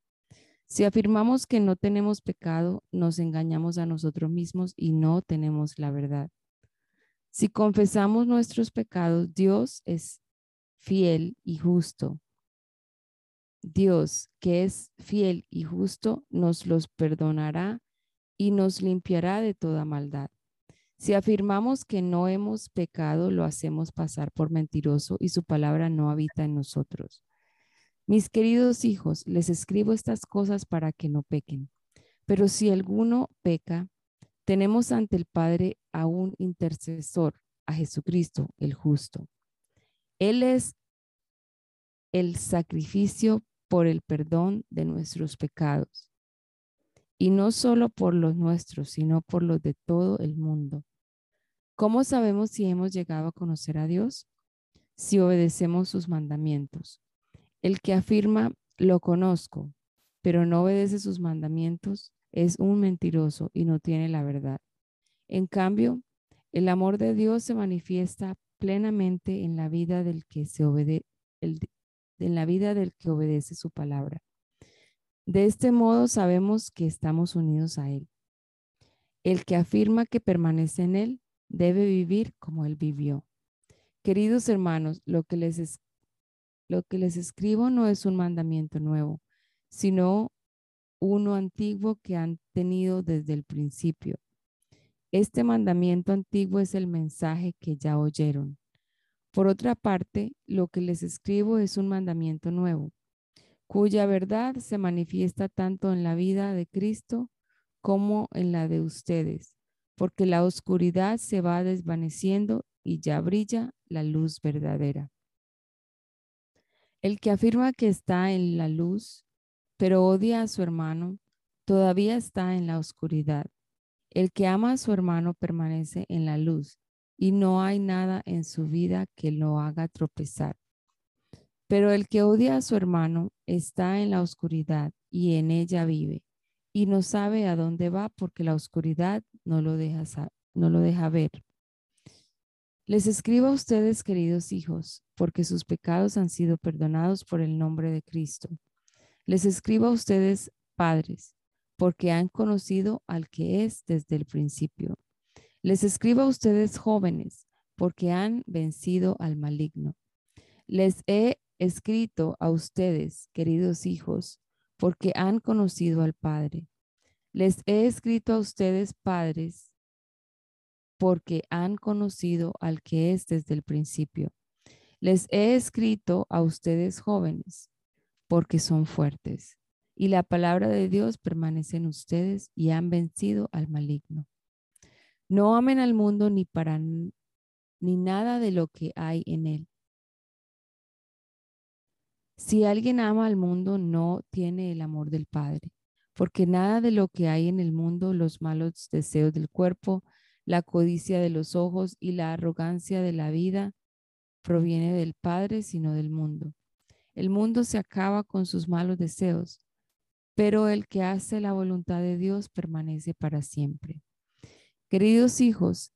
Si afirmamos que no tenemos pecado, nos engañamos a nosotros mismos y no tenemos la verdad. Si confesamos nuestros pecados, Dios es fiel y justo Dios, que es fiel y justo, nos los perdonará y nos limpiará de toda maldad. Si afirmamos que no hemos pecado, lo hacemos pasar por mentiroso y su palabra no habita en nosotros. Mis queridos hijos, les escribo estas cosas para que no pequen. Pero si alguno peca, tenemos ante el Padre a un intercesor, a Jesucristo el justo. Él es el sacrificio por el perdón de nuestros pecados. Y no solo por los nuestros, sino por los de todo el mundo. ¿Cómo sabemos si hemos llegado a conocer a Dios? Si obedecemos sus mandamientos. El que afirma, lo conozco, pero no obedece sus mandamientos, es un mentiroso y no tiene la verdad. En cambio, el amor de Dios se manifiesta plenamente en la vida del que se en la vida del que obedece su palabra. De este modo sabemos que estamos unidos a Él. El que afirma que permanece en Él debe vivir como Él vivió. Queridos hermanos, lo que les, lo que les escribo no es un mandamiento nuevo, sino uno antiguo que han tenido desde el principio. Este mandamiento antiguo es el mensaje que ya oyeron. Por otra parte, lo que les escribo es un mandamiento nuevo, cuya verdad se manifiesta tanto en la vida de Cristo como en la de ustedes, porque la oscuridad se va desvaneciendo y ya brilla la luz verdadera. El que afirma que está en la luz, pero odia a su hermano, todavía está en la oscuridad. El que ama a su hermano permanece en la luz y no hay nada en su vida que lo haga tropezar. Pero el que odia a su hermano está en la oscuridad y en ella vive y no sabe a dónde va porque la oscuridad no lo deja, no lo deja ver. Les escribo a ustedes, queridos hijos, porque sus pecados han sido perdonados por el nombre de Cristo. Les escribo a ustedes, padres, porque han conocido al que es desde el principio. Les escribo a ustedes jóvenes, porque han vencido al maligno. Les he escrito a ustedes, queridos hijos, porque han conocido al Padre. Les he escrito a ustedes, padres, porque han conocido al que es desde el principio. Les he escrito a ustedes, jóvenes, porque son fuertes, y la palabra de Dios permanece en ustedes y han vencido al maligno. No amen al mundo ni para ni nada de lo que hay en él. Si alguien ama al mundo, no tiene el amor del Padre porque nada de lo que hay en el mundo, los malos deseos del cuerpo, la codicia de los ojos y la arrogancia de la vida, proviene del Padre, sino del mundo. El mundo se acaba con sus malos deseos, pero el que hace la voluntad de Dios permanece para siempre. Queridos hijos,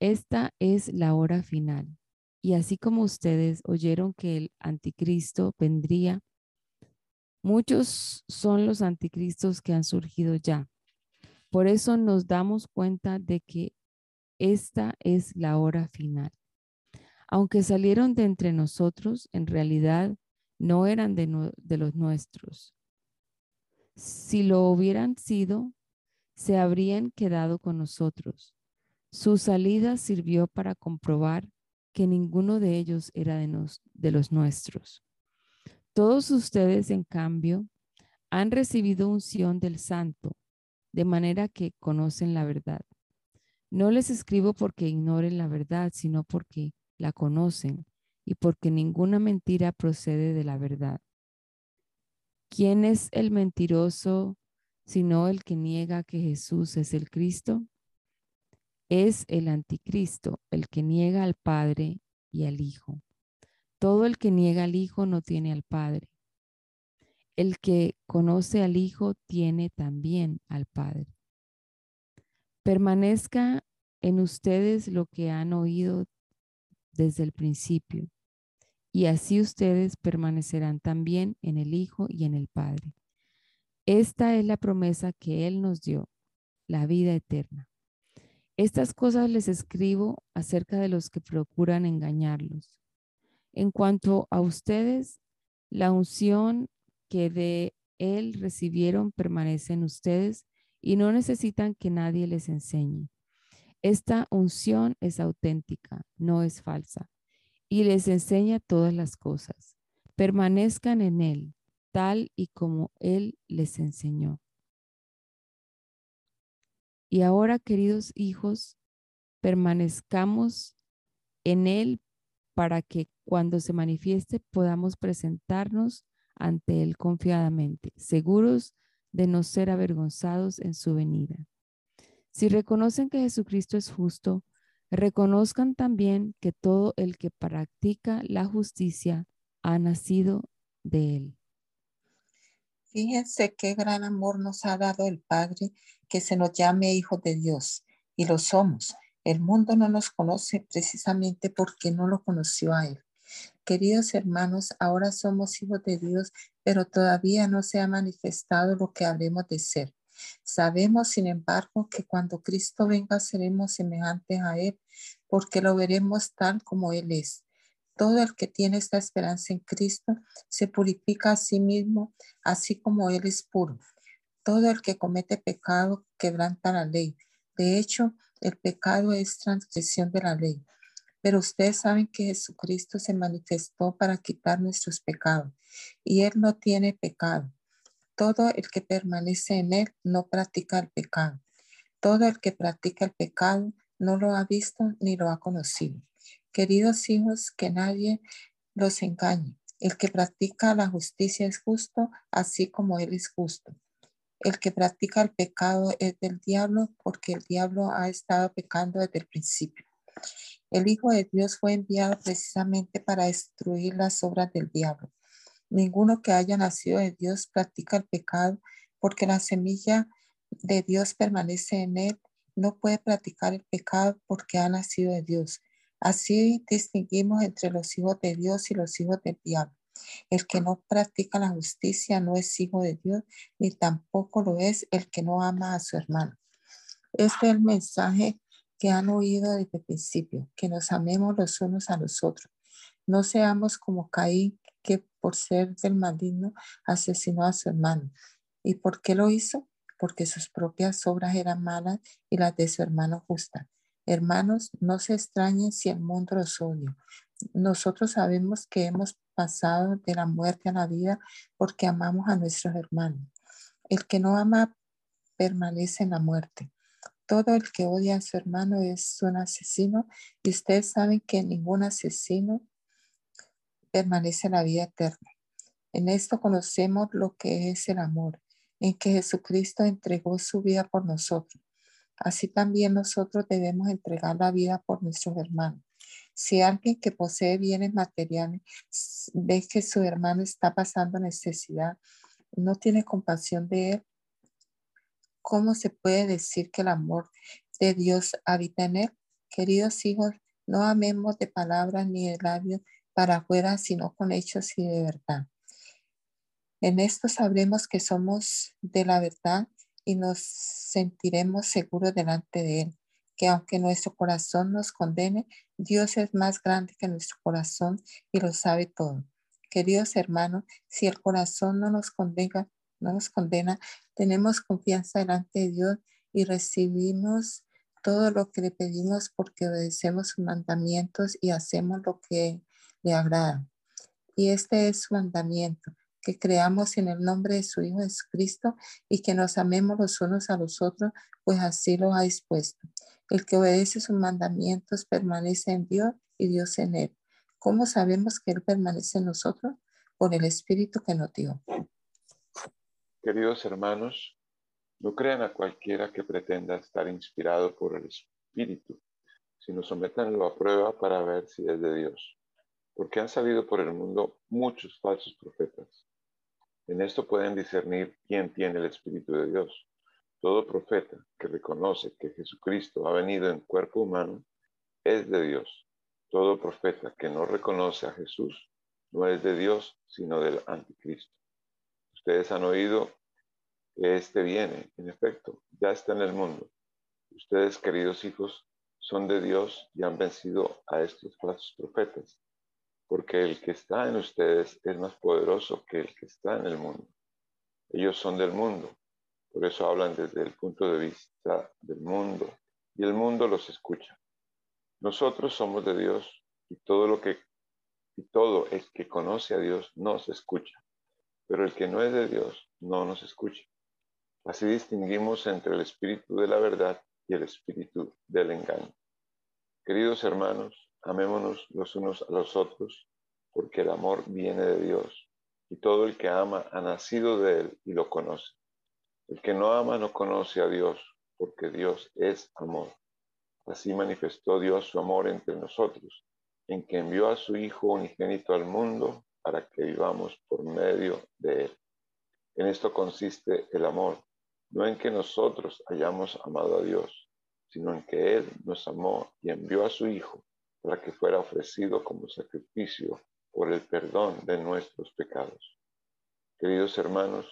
esta es la hora final. Y así como ustedes oyeron que el anticristo vendría, Muchos son los anticristos que han surgido ya. Por eso nos damos cuenta de que esta es la hora final. Aunque salieron de entre nosotros, en realidad no eran de, los nuestros. Si lo hubieran sido, se habrían quedado con nosotros. Su salida sirvió para comprobar que ninguno de ellos era de los nuestros. Todos ustedes, en cambio, han recibido unción del Santo, de manera que conocen la verdad. No les escribo porque ignoren la verdad, sino porque la conocen y porque ninguna mentira procede de la verdad. ¿Quién es el mentiroso sino el que niega que Jesús es el Cristo? Es el anticristo, el que niega al Padre y al Hijo. Todo el que niega al Hijo no tiene al Padre. El que conoce al Hijo tiene también al Padre. Permanezca en ustedes lo que han oído desde el principio, y así ustedes permanecerán también en el Hijo y en el Padre. Esta es la promesa que Él nos dio, la vida eterna. Estas cosas les escribo acerca de los que procuran engañarlos. En cuanto a ustedes, la unción que de Él recibieron permanece en ustedes y no necesitan que nadie les enseñe. Esta unción es auténtica, no es falsa, y les enseña todas las cosas. Permanezcan en Él, tal y como Él les enseñó. Y ahora, queridos hijos, permanezcamos en Él para que cuando se manifieste podamos presentarnos ante Él confiadamente, seguros de no ser avergonzados en su venida. Si reconocen que Jesucristo es justo, reconozcan también que todo el que practica la justicia ha nacido de Él. Fíjense qué gran amor nos ha dado el Padre que se nos llame hijos de Dios, y lo somos. El mundo no nos conoce precisamente porque no lo conoció a Él. Queridos hermanos, ahora somos hijos de Dios, pero todavía no se ha manifestado lo que habremos de ser. Sabemos, sin embargo, que cuando Cristo venga seremos semejantes a Él, porque lo veremos tal como Él es. Todo el que tiene esta esperanza en Cristo se purifica a sí mismo, así como Él es puro. Todo el que comete pecado quebranta la ley. De hecho, el pecado es transgresión de la ley. Pero ustedes saben que Jesucristo se manifestó para quitar nuestros pecados y Él no tiene pecado. Todo el que permanece en Él no practica el pecado. Todo el que practica el pecado no lo ha visto ni lo ha conocido. Queridos hijos, que nadie los engañe. El que practica la justicia es justo, así como Él es justo. El que practica el pecado es del diablo porque el diablo ha estado pecando desde el principio. El Hijo de Dios fue enviado precisamente para destruir las obras del diablo. Ninguno que haya nacido de Dios practica el pecado porque la semilla de Dios permanece en él. No puede practicar el pecado porque ha nacido de Dios. Así distinguimos entre los hijos de Dios y los hijos del diablo. El que no practica la justicia no es hijo de Dios, ni tampoco lo es el que no ama a su hermano. Este es el mensaje que han oído desde el principio, que nos amemos los unos a los otros. No seamos como Caín, que por ser del maligno asesinó a su hermano. ¿Y por qué lo hizo? Porque sus propias obras eran malas y las de su hermano justas. Hermanos, no se extrañen si el mundo los odia. Nosotros sabemos que hemos pasado de la muerte a la vida porque amamos a nuestros hermanos. El que no ama permanece en la muerte. Todo el que odia a su hermano es un asesino y ustedes saben que ningún asesino permanece en la vida eterna. En esto conocemos lo que es el amor, en que Jesucristo entregó su vida por nosotros. Así también nosotros debemos entregar la vida por nuestros hermanos. Si alguien que posee bienes materiales ve que su hermano está pasando necesidad, no tiene compasión de él, ¿cómo se puede decir que el amor de Dios habita en él? Queridos hijos, no amemos de palabras ni de labios para afuera, sino con hechos y de verdad. En esto sabremos que somos de la verdad y nos sentiremos seguros delante de Él, que aunque nuestro corazón nos condene, Dios es más grande que nuestro corazón y lo sabe todo. Queridos hermanos, si el corazón no nos condena, no nos condena, tenemos confianza delante de Dios y recibimos todo lo que le pedimos porque obedecemos sus mandamientos y hacemos lo que le agrada. Y este es su mandamiento, que creamos en el nombre de su Hijo Jesucristo y que nos amemos los unos a los otros, pues así lo ha dispuesto. El que obedece sus mandamientos permanece en Dios y Dios en él. ¿Cómo sabemos que Él permanece en nosotros? Por el Espíritu que nos dio. Queridos hermanos, no crean a cualquiera que pretenda estar inspirado por el Espíritu, sino sometanlo a prueba para ver si es de Dios. Porque han salido por el mundo muchos falsos profetas en esto pueden discernir quién tiene el Espíritu de Dios. Todo profeta que reconoce que Jesucristo ha venido en cuerpo humano es de Dios. Todo profeta que no reconoce a Jesús no es de Dios, sino del anticristo. Ustedes han oído que éste viene, en efecto, ya está en el mundo. Ustedes, queridos hijos, son de Dios y han vencido a estos falsos profetas porque el que está en ustedes es más poderoso que el que está en el mundo. Ellos son del mundo, por eso hablan desde el punto de vista del mundo y el mundo los escucha. Nosotros somos de Dios y todo lo que y todo el que conoce a Dios nos escucha, pero el que no es de Dios no nos escucha. Así distinguimos entre el espíritu de la verdad y el espíritu del engaño. Queridos hermanos, Amémonos los unos a los otros, porque el amor viene de Dios, y todo el que ama ha nacido de Él y lo conoce. El que no ama no conoce a Dios, porque Dios es amor. Así manifestó Dios su amor entre nosotros, en que envió a su Hijo unigénito al mundo para que vivamos por medio de Él. En esto consiste el amor, no en que nosotros hayamos amado a Dios, sino en que Él nos amó y envió a su Hijo para que fuera ofrecido como sacrificio por el perdón de nuestros pecados. Queridos hermanos,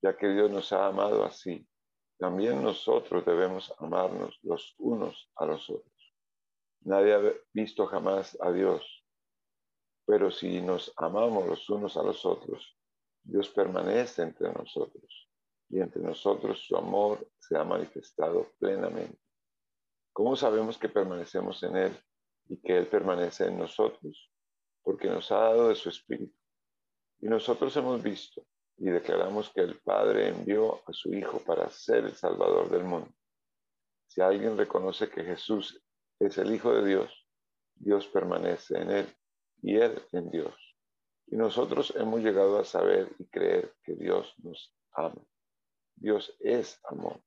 ya que Dios nos ha amado así, también nosotros debemos amarnos los unos a los otros. Nadie ha visto jamás a Dios, pero si nos amamos los unos a los otros, Dios permanece entre nosotros y entre nosotros su amor se ha manifestado plenamente. ¿Cómo sabemos que permanecemos en Él? y que Él permanece en nosotros, porque nos ha dado de su Espíritu. Y nosotros hemos visto y declaramos que el Padre envió a su Hijo para ser el Salvador del mundo. Si alguien reconoce que Jesús es el Hijo de Dios, Dios permanece en Él y Él en Dios. Y nosotros hemos llegado a saber y creer que Dios nos ama. Dios es amor.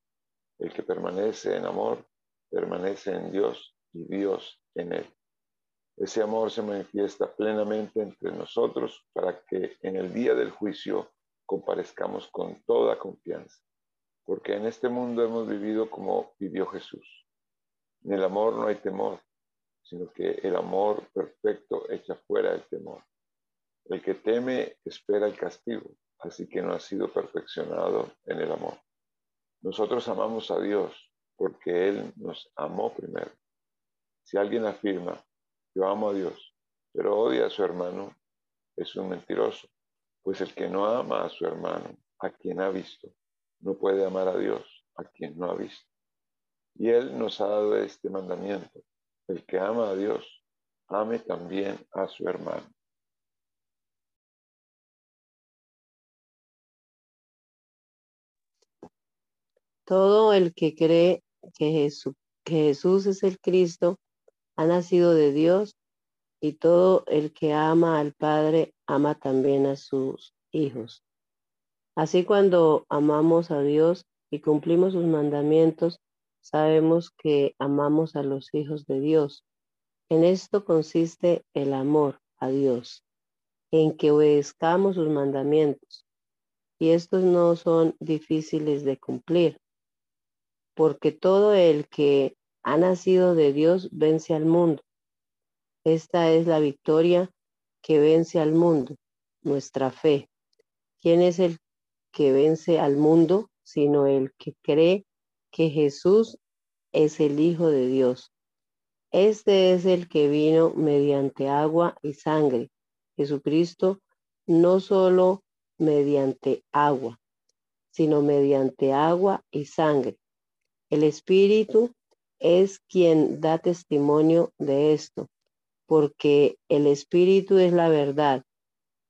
El que permanece en amor, permanece en Dios y Dios en Él. Ese amor se manifiesta plenamente entre nosotros para que en el día del juicio comparezcamos con toda confianza, porque en este mundo hemos vivido como vivió Jesús. En el amor no hay temor, sino que el amor perfecto echa fuera el temor. El que teme espera el castigo, así que no ha sido perfeccionado en el amor. Nosotros amamos a Dios porque Él nos amó primero. Si alguien afirma, yo amo a Dios, pero odia a su hermano, es un mentiroso, pues el que no ama a su hermano, a quien ha visto, no puede amar a Dios, a quien no ha visto. Y Él nos ha dado este mandamiento, el que ama a Dios, ame también a su hermano. Todo el que cree que Jesús, que Jesús es el Cristo ha nacido de Dios y todo el que ama al Padre ama también a sus hijos. Así cuando amamos a Dios y cumplimos sus mandamientos, sabemos que amamos a los hijos de Dios. En esto consiste el amor a Dios, en que obedezcamos sus mandamientos. Y estos no son difíciles de cumplir, porque todo el que ha nacido de Dios vence al mundo. Esta es la victoria que vence al mundo, nuestra fe. ¿Quién es el que vence al mundo, sino el que cree que Jesús es el Hijo de Dios? Este es el que vino mediante agua y sangre. Jesucristo no solo mediante agua, sino mediante agua y sangre. El Espíritu es quien da testimonio de esto, porque el Espíritu es la verdad.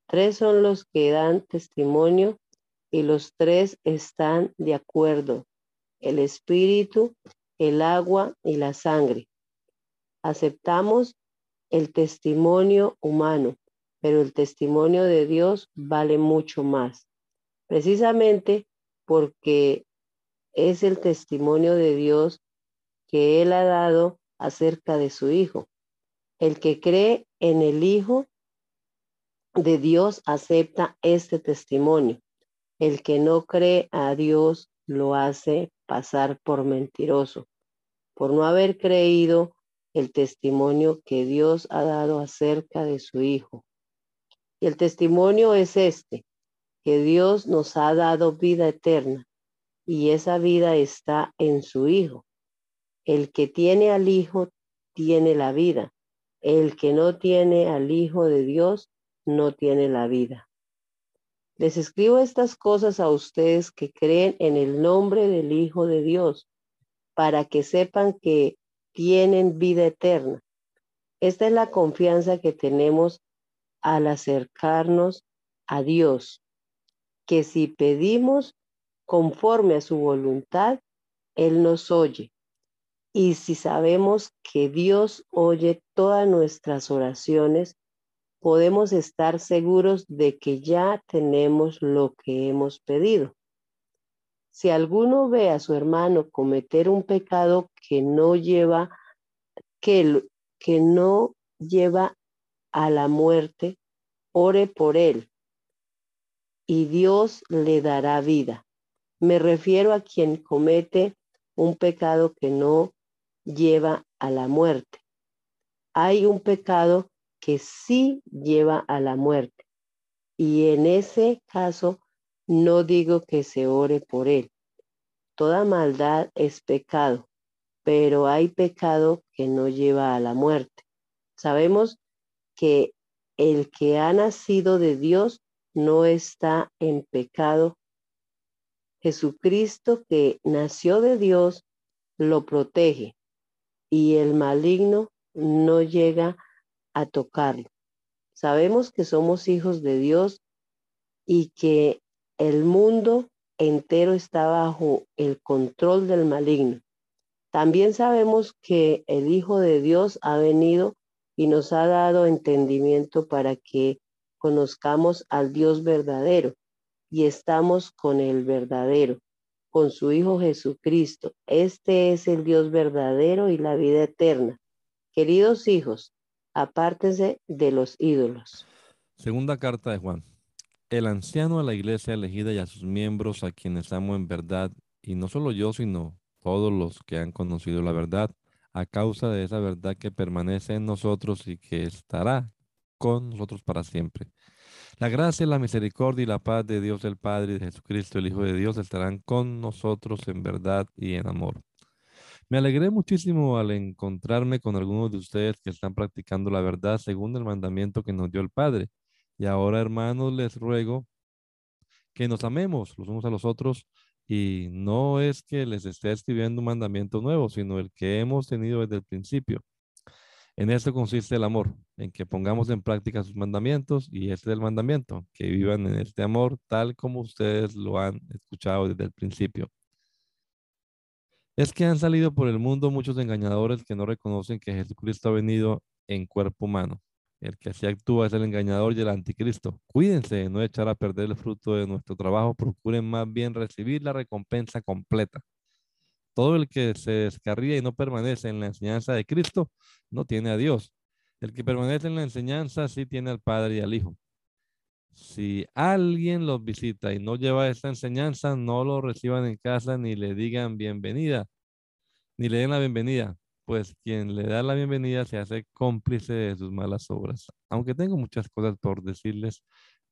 Tres son los que dan testimonio y los tres están de acuerdo, el Espíritu, el agua y la sangre. Aceptamos el testimonio humano, pero el testimonio de Dios vale mucho más, precisamente porque es el testimonio de Dios que Él ha dado acerca de su Hijo. El que cree en el Hijo de Dios acepta este testimonio. El que no cree a Dios lo hace pasar por mentiroso, por no haber creído el testimonio que Dios ha dado acerca de su Hijo. Y el testimonio es este, que Dios nos ha dado vida eterna y esa vida está en su Hijo. El que tiene al Hijo tiene la vida. El que no tiene al Hijo de Dios no tiene la vida. Les escribo estas cosas a ustedes que creen en el nombre del Hijo de Dios, para que sepan que tienen vida eterna. Esta es la confianza que tenemos al acercarnos a Dios, que si pedimos conforme a su voluntad, Él nos oye. Y si sabemos que Dios oye todas nuestras oraciones, podemos estar seguros de que ya tenemos lo que hemos pedido. Si alguno ve a su hermano cometer un pecado que no lleva que, no lleva a la muerte, ore por él y Dios le dará vida. Me refiero a quien comete un pecado que no lleva a la muerte. Hay un pecado que sí lleva a la muerte. Y en ese caso, no digo que se ore por él. Toda maldad es pecado, pero hay pecado que no lleva a la muerte. Sabemos que el que ha nacido de Dios no está en pecado. Jesucristo que nació de Dios lo protege y el maligno no llega a tocarlo. Sabemos que somos hijos de Dios y que el mundo entero está bajo el control del maligno. También sabemos que el Hijo de Dios ha venido y nos ha dado entendimiento para que conozcamos al Dios verdadero y estamos con el verdadero con su Hijo Jesucristo. Este es el Dios verdadero y la vida eterna. Queridos hijos, apártense de los ídolos. Segunda carta de Juan. El anciano a la iglesia elegida y a sus miembros a quienes amo en verdad, y no solo yo, sino todos los que han conocido la verdad, a causa de esa verdad que permanece en nosotros y que estará con nosotros para siempre. La gracia, la misericordia y la paz de Dios el Padre y de Jesucristo el Hijo de Dios estarán con nosotros en verdad y en amor. Me alegré muchísimo al encontrarme con algunos de ustedes que están practicando la verdad según el mandamiento que nos dio el Padre. Y ahora, hermanos, les ruego que nos amemos los unos a los otros y no es que les esté escribiendo un mandamiento nuevo, sino el que hemos tenido desde el principio. En esto consiste el amor, en que pongamos en práctica sus mandamientos y este es el mandamiento, que vivan en este amor tal como ustedes lo han escuchado desde el principio. Es que han salido por el mundo muchos engañadores que no reconocen que Jesucristo ha venido en cuerpo humano. El que así actúa es el engañador y el anticristo. Cuídense de no echar a perder el fruto de nuestro trabajo, procuren más bien recibir la recompensa completa. Todo el que se descarría y no permanece en la enseñanza de Cristo no tiene a Dios. El que permanece en la enseñanza sí tiene al Padre y al Hijo. Si alguien los visita y no lleva esta enseñanza, no lo reciban en casa ni le digan bienvenida, ni le den la bienvenida, pues quien le da la bienvenida se hace cómplice de sus malas obras. Aunque tengo muchas cosas por decirles,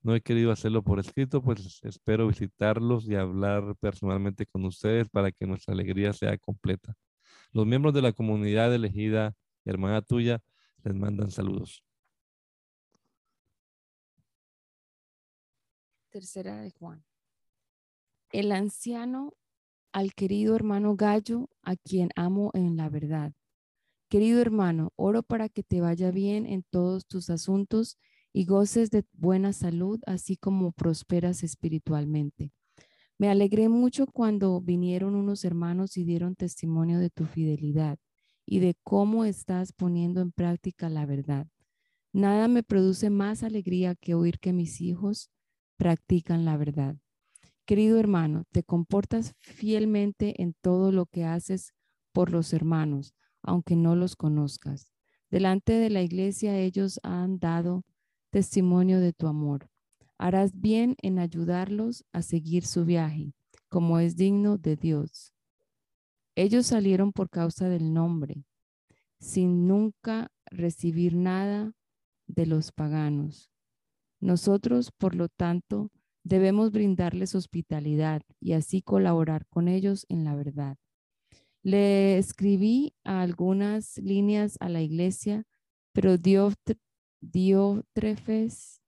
no he querido hacerlo por escrito, pues espero visitarlos y hablar personalmente con ustedes para que nuestra alegría sea completa. Los miembros de la comunidad elegida, hermana tuya, les mandan saludos. Tercera de Juan. El anciano al querido hermano Gallo, a quien amo en la verdad. Querido hermano, oro para que te vaya bien en todos tus asuntos y goces de buena salud, así como prosperas espiritualmente. Me alegré mucho cuando vinieron unos hermanos y dieron testimonio de tu fidelidad y de cómo estás poniendo en práctica la verdad. Nada me produce más alegría que oír que mis hijos practican la verdad. Querido hermano, te comportas fielmente en todo lo que haces por los hermanos, aunque no los conozcas. Delante de la iglesia ellos han dado testimonio de tu amor. Harás bien en ayudarlos a seguir su viaje, como es digno de Dios. Ellos salieron por causa del nombre, sin nunca recibir nada de los paganos. Nosotros, por lo tanto, debemos brindarles hospitalidad y así colaborar con ellos en la verdad. Le escribí algunas líneas a la iglesia, pero Diótrefes,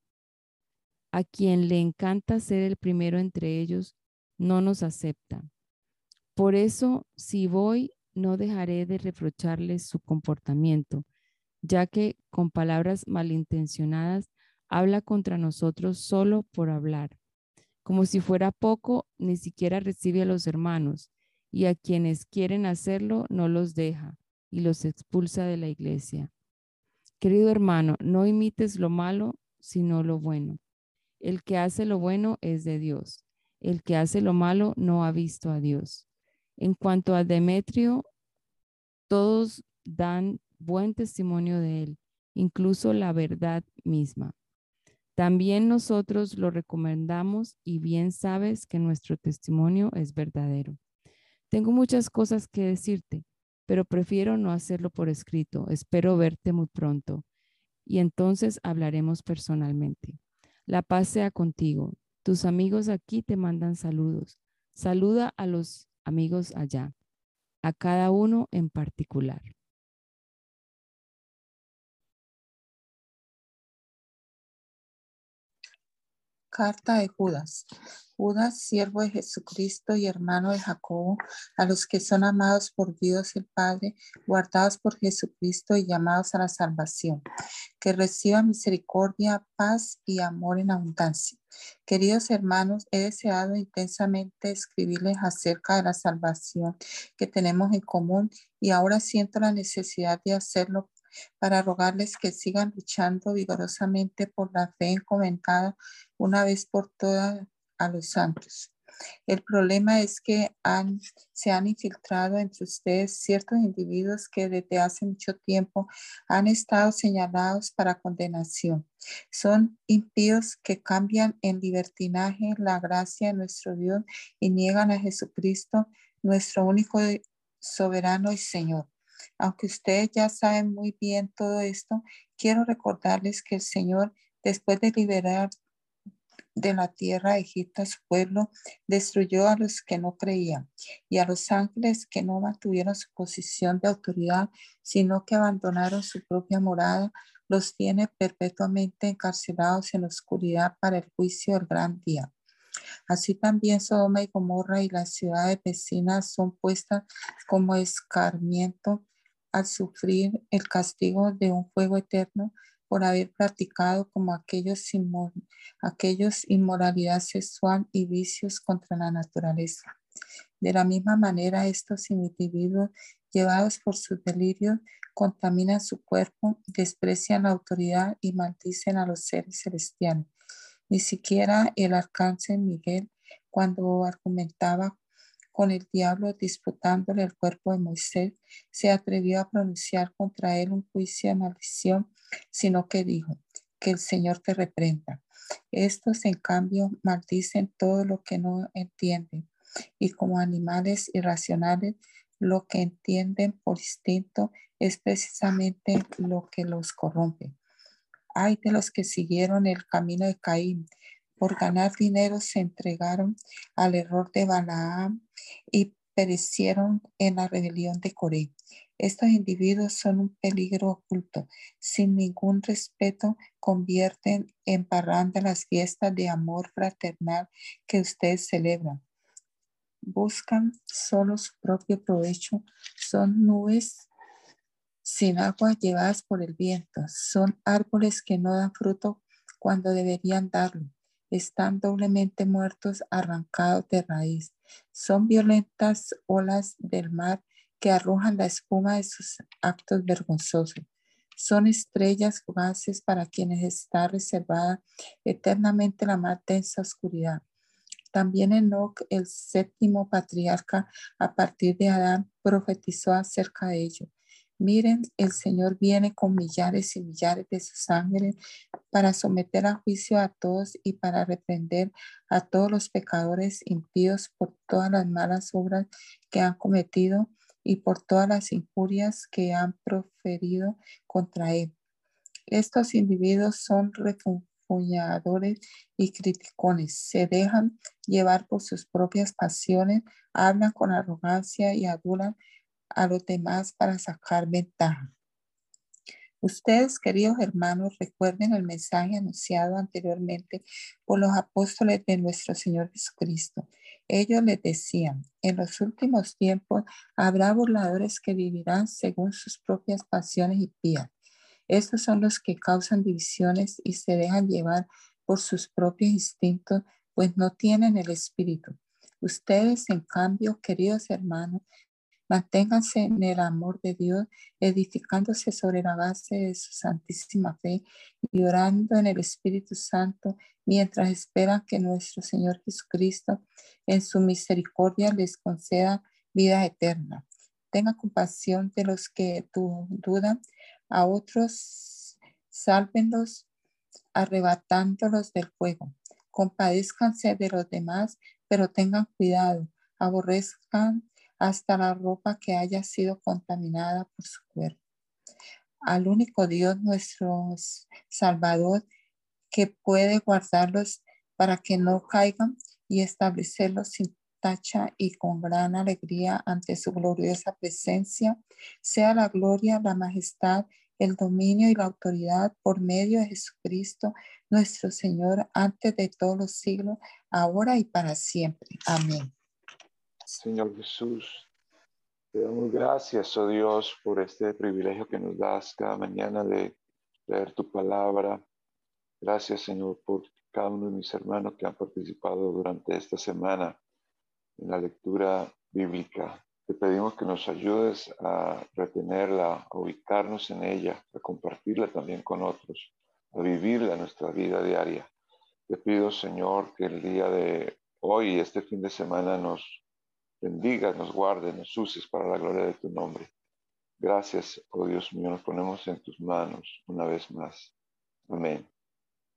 a quien le encanta ser el primero entre ellos, no nos acepta. Por eso, si voy, no dejaré de reprocharles su comportamiento, ya que con palabras malintencionadas habla contra nosotros solo por hablar. Como si fuera poco, ni siquiera recibe a los hermanos, y a quienes quieren hacerlo no los deja y los expulsa de la iglesia. Querido hermano, no imites lo malo, sino lo bueno. El que hace lo bueno es de Dios. El que hace lo malo no ha visto a Dios. En cuanto a Demetrio, todos dan buen testimonio de él, incluso la verdad misma. También nosotros lo recomendamos y bien sabes que nuestro testimonio es verdadero. Tengo muchas cosas que decirte, pero prefiero no hacerlo por escrito. Espero verte muy pronto y entonces hablaremos personalmente. La paz sea contigo. Tus amigos aquí te mandan saludos. Saluda a los amigos allá, a cada uno en particular. Carta de Judas. Judas, siervo de Jesucristo y hermano de Jacobo, a los que son amados por Dios el Padre, guardados por Jesucristo y llamados a la salvación. Que reciba misericordia, paz y amor en abundancia. Queridos hermanos, he deseado intensamente escribirles acerca de la salvación que tenemos en común y ahora siento la necesidad de hacerlo para rogarles que sigan luchando vigorosamente por la fe encomendada una vez por todas a los santos. El problema es que han, se han infiltrado entre ustedes ciertos individuos que desde hace mucho tiempo han estado señalados para condenación. Son impíos que cambian en libertinaje la gracia de nuestro Dios y niegan a Jesucristo, nuestro único soberano y Señor. Aunque ustedes ya saben muy bien todo esto, quiero recordarles que el Señor, después de liberar de la tierra de Egipto a su pueblo, destruyó a los que no creían y a los ángeles que no mantuvieron su posición de autoridad, sino que abandonaron su propia morada, los tiene perpetuamente encarcelados en la oscuridad para el juicio del gran día. Así también Sodoma y Gomorra y las ciudades vecinas son puestas como escarmiento al sufrir el castigo de un fuego eterno por haber practicado como aquellos, aquellos inmoralidad sexual y vicios contra la naturaleza. De la misma manera, estos individuos, llevados por sus delirios, contaminan su cuerpo, desprecian la autoridad y maldicen a los seres celestiales. Ni siquiera el arcángel Miguel, cuando argumentaba con el diablo disputándole el cuerpo de Moisés, se atrevió a pronunciar contra él un juicio de maldición, sino que dijo, que el Señor te reprenda. Estos, en cambio, maldicen todo lo que no entienden y como animales irracionales, lo que entienden por instinto es precisamente lo que los corrompe. Hay de los que siguieron el camino de Caín, por ganar dinero se entregaron al error de Balaam y perecieron en la rebelión de Coré. Estos individuos son un peligro oculto. Sin ningún respeto, convierten en parranda las fiestas de amor fraternal que ustedes celebran. Buscan solo su propio provecho. Son nubes sin agua llevadas por el viento. Son árboles que no dan fruto cuando deberían darlo están doblemente muertos, arrancados de raíz. Son violentas olas del mar que arrojan la espuma de sus actos vergonzosos. Son estrellas fugaces para quienes está reservada eternamente la más densa oscuridad. También Enoch, el séptimo patriarca, a partir de Adán, profetizó acerca de ello. Miren, el Señor viene con millares y millares de sus ángeles para someter a juicio a todos y para reprender a todos los pecadores impíos por todas las malas obras que han cometido y por todas las injurias que han proferido contra él. Estos individuos son refunfuñadores y criticones, se dejan llevar por sus propias pasiones, hablan con arrogancia y adulan a los demás para sacar ventaja. Ustedes, queridos hermanos, recuerden el mensaje anunciado anteriormente por los apóstoles de nuestro Señor Jesucristo. Ellos les decían, en los últimos tiempos habrá burladores que vivirán según sus propias pasiones y pías. Estos son los que causan divisiones y se dejan llevar por sus propios instintos, pues no tienen el espíritu. Ustedes, en cambio, queridos hermanos, Manténganse en el amor de Dios, edificándose sobre la base de su santísima fe y orando en el Espíritu Santo mientras esperan que nuestro Señor Jesucristo en su misericordia les conceda vida eterna. Tenga compasión de los que dudan, a otros sálvenlos arrebatándolos del fuego. Compadezcanse de los demás, pero tengan cuidado, aborrezcan hasta la ropa que haya sido contaminada por su cuerpo. Al único Dios nuestro Salvador que puede guardarlos para que no caigan y establecerlos sin tacha y con gran alegría ante su gloriosa presencia, sea la gloria, la majestad, el dominio y la autoridad por medio de Jesucristo, nuestro Señor, antes de todos los siglos, ahora y para siempre. Amén. Señor Jesús, te damos gracias, oh Dios, por este privilegio que nos das cada mañana de leer tu palabra. Gracias, Señor, por cada uno de mis hermanos que han participado durante esta semana en la lectura bíblica. Te pedimos que nos ayudes a retenerla, a ubicarnos en ella, a compartirla también con otros, a vivirla en nuestra vida diaria. Te pido, Señor, que el día de hoy, este fin de semana, nos bendiga, nos guarde, nos uses para la gloria de tu nombre. Gracias, oh Dios mío, nos ponemos en tus manos una vez más. Amén.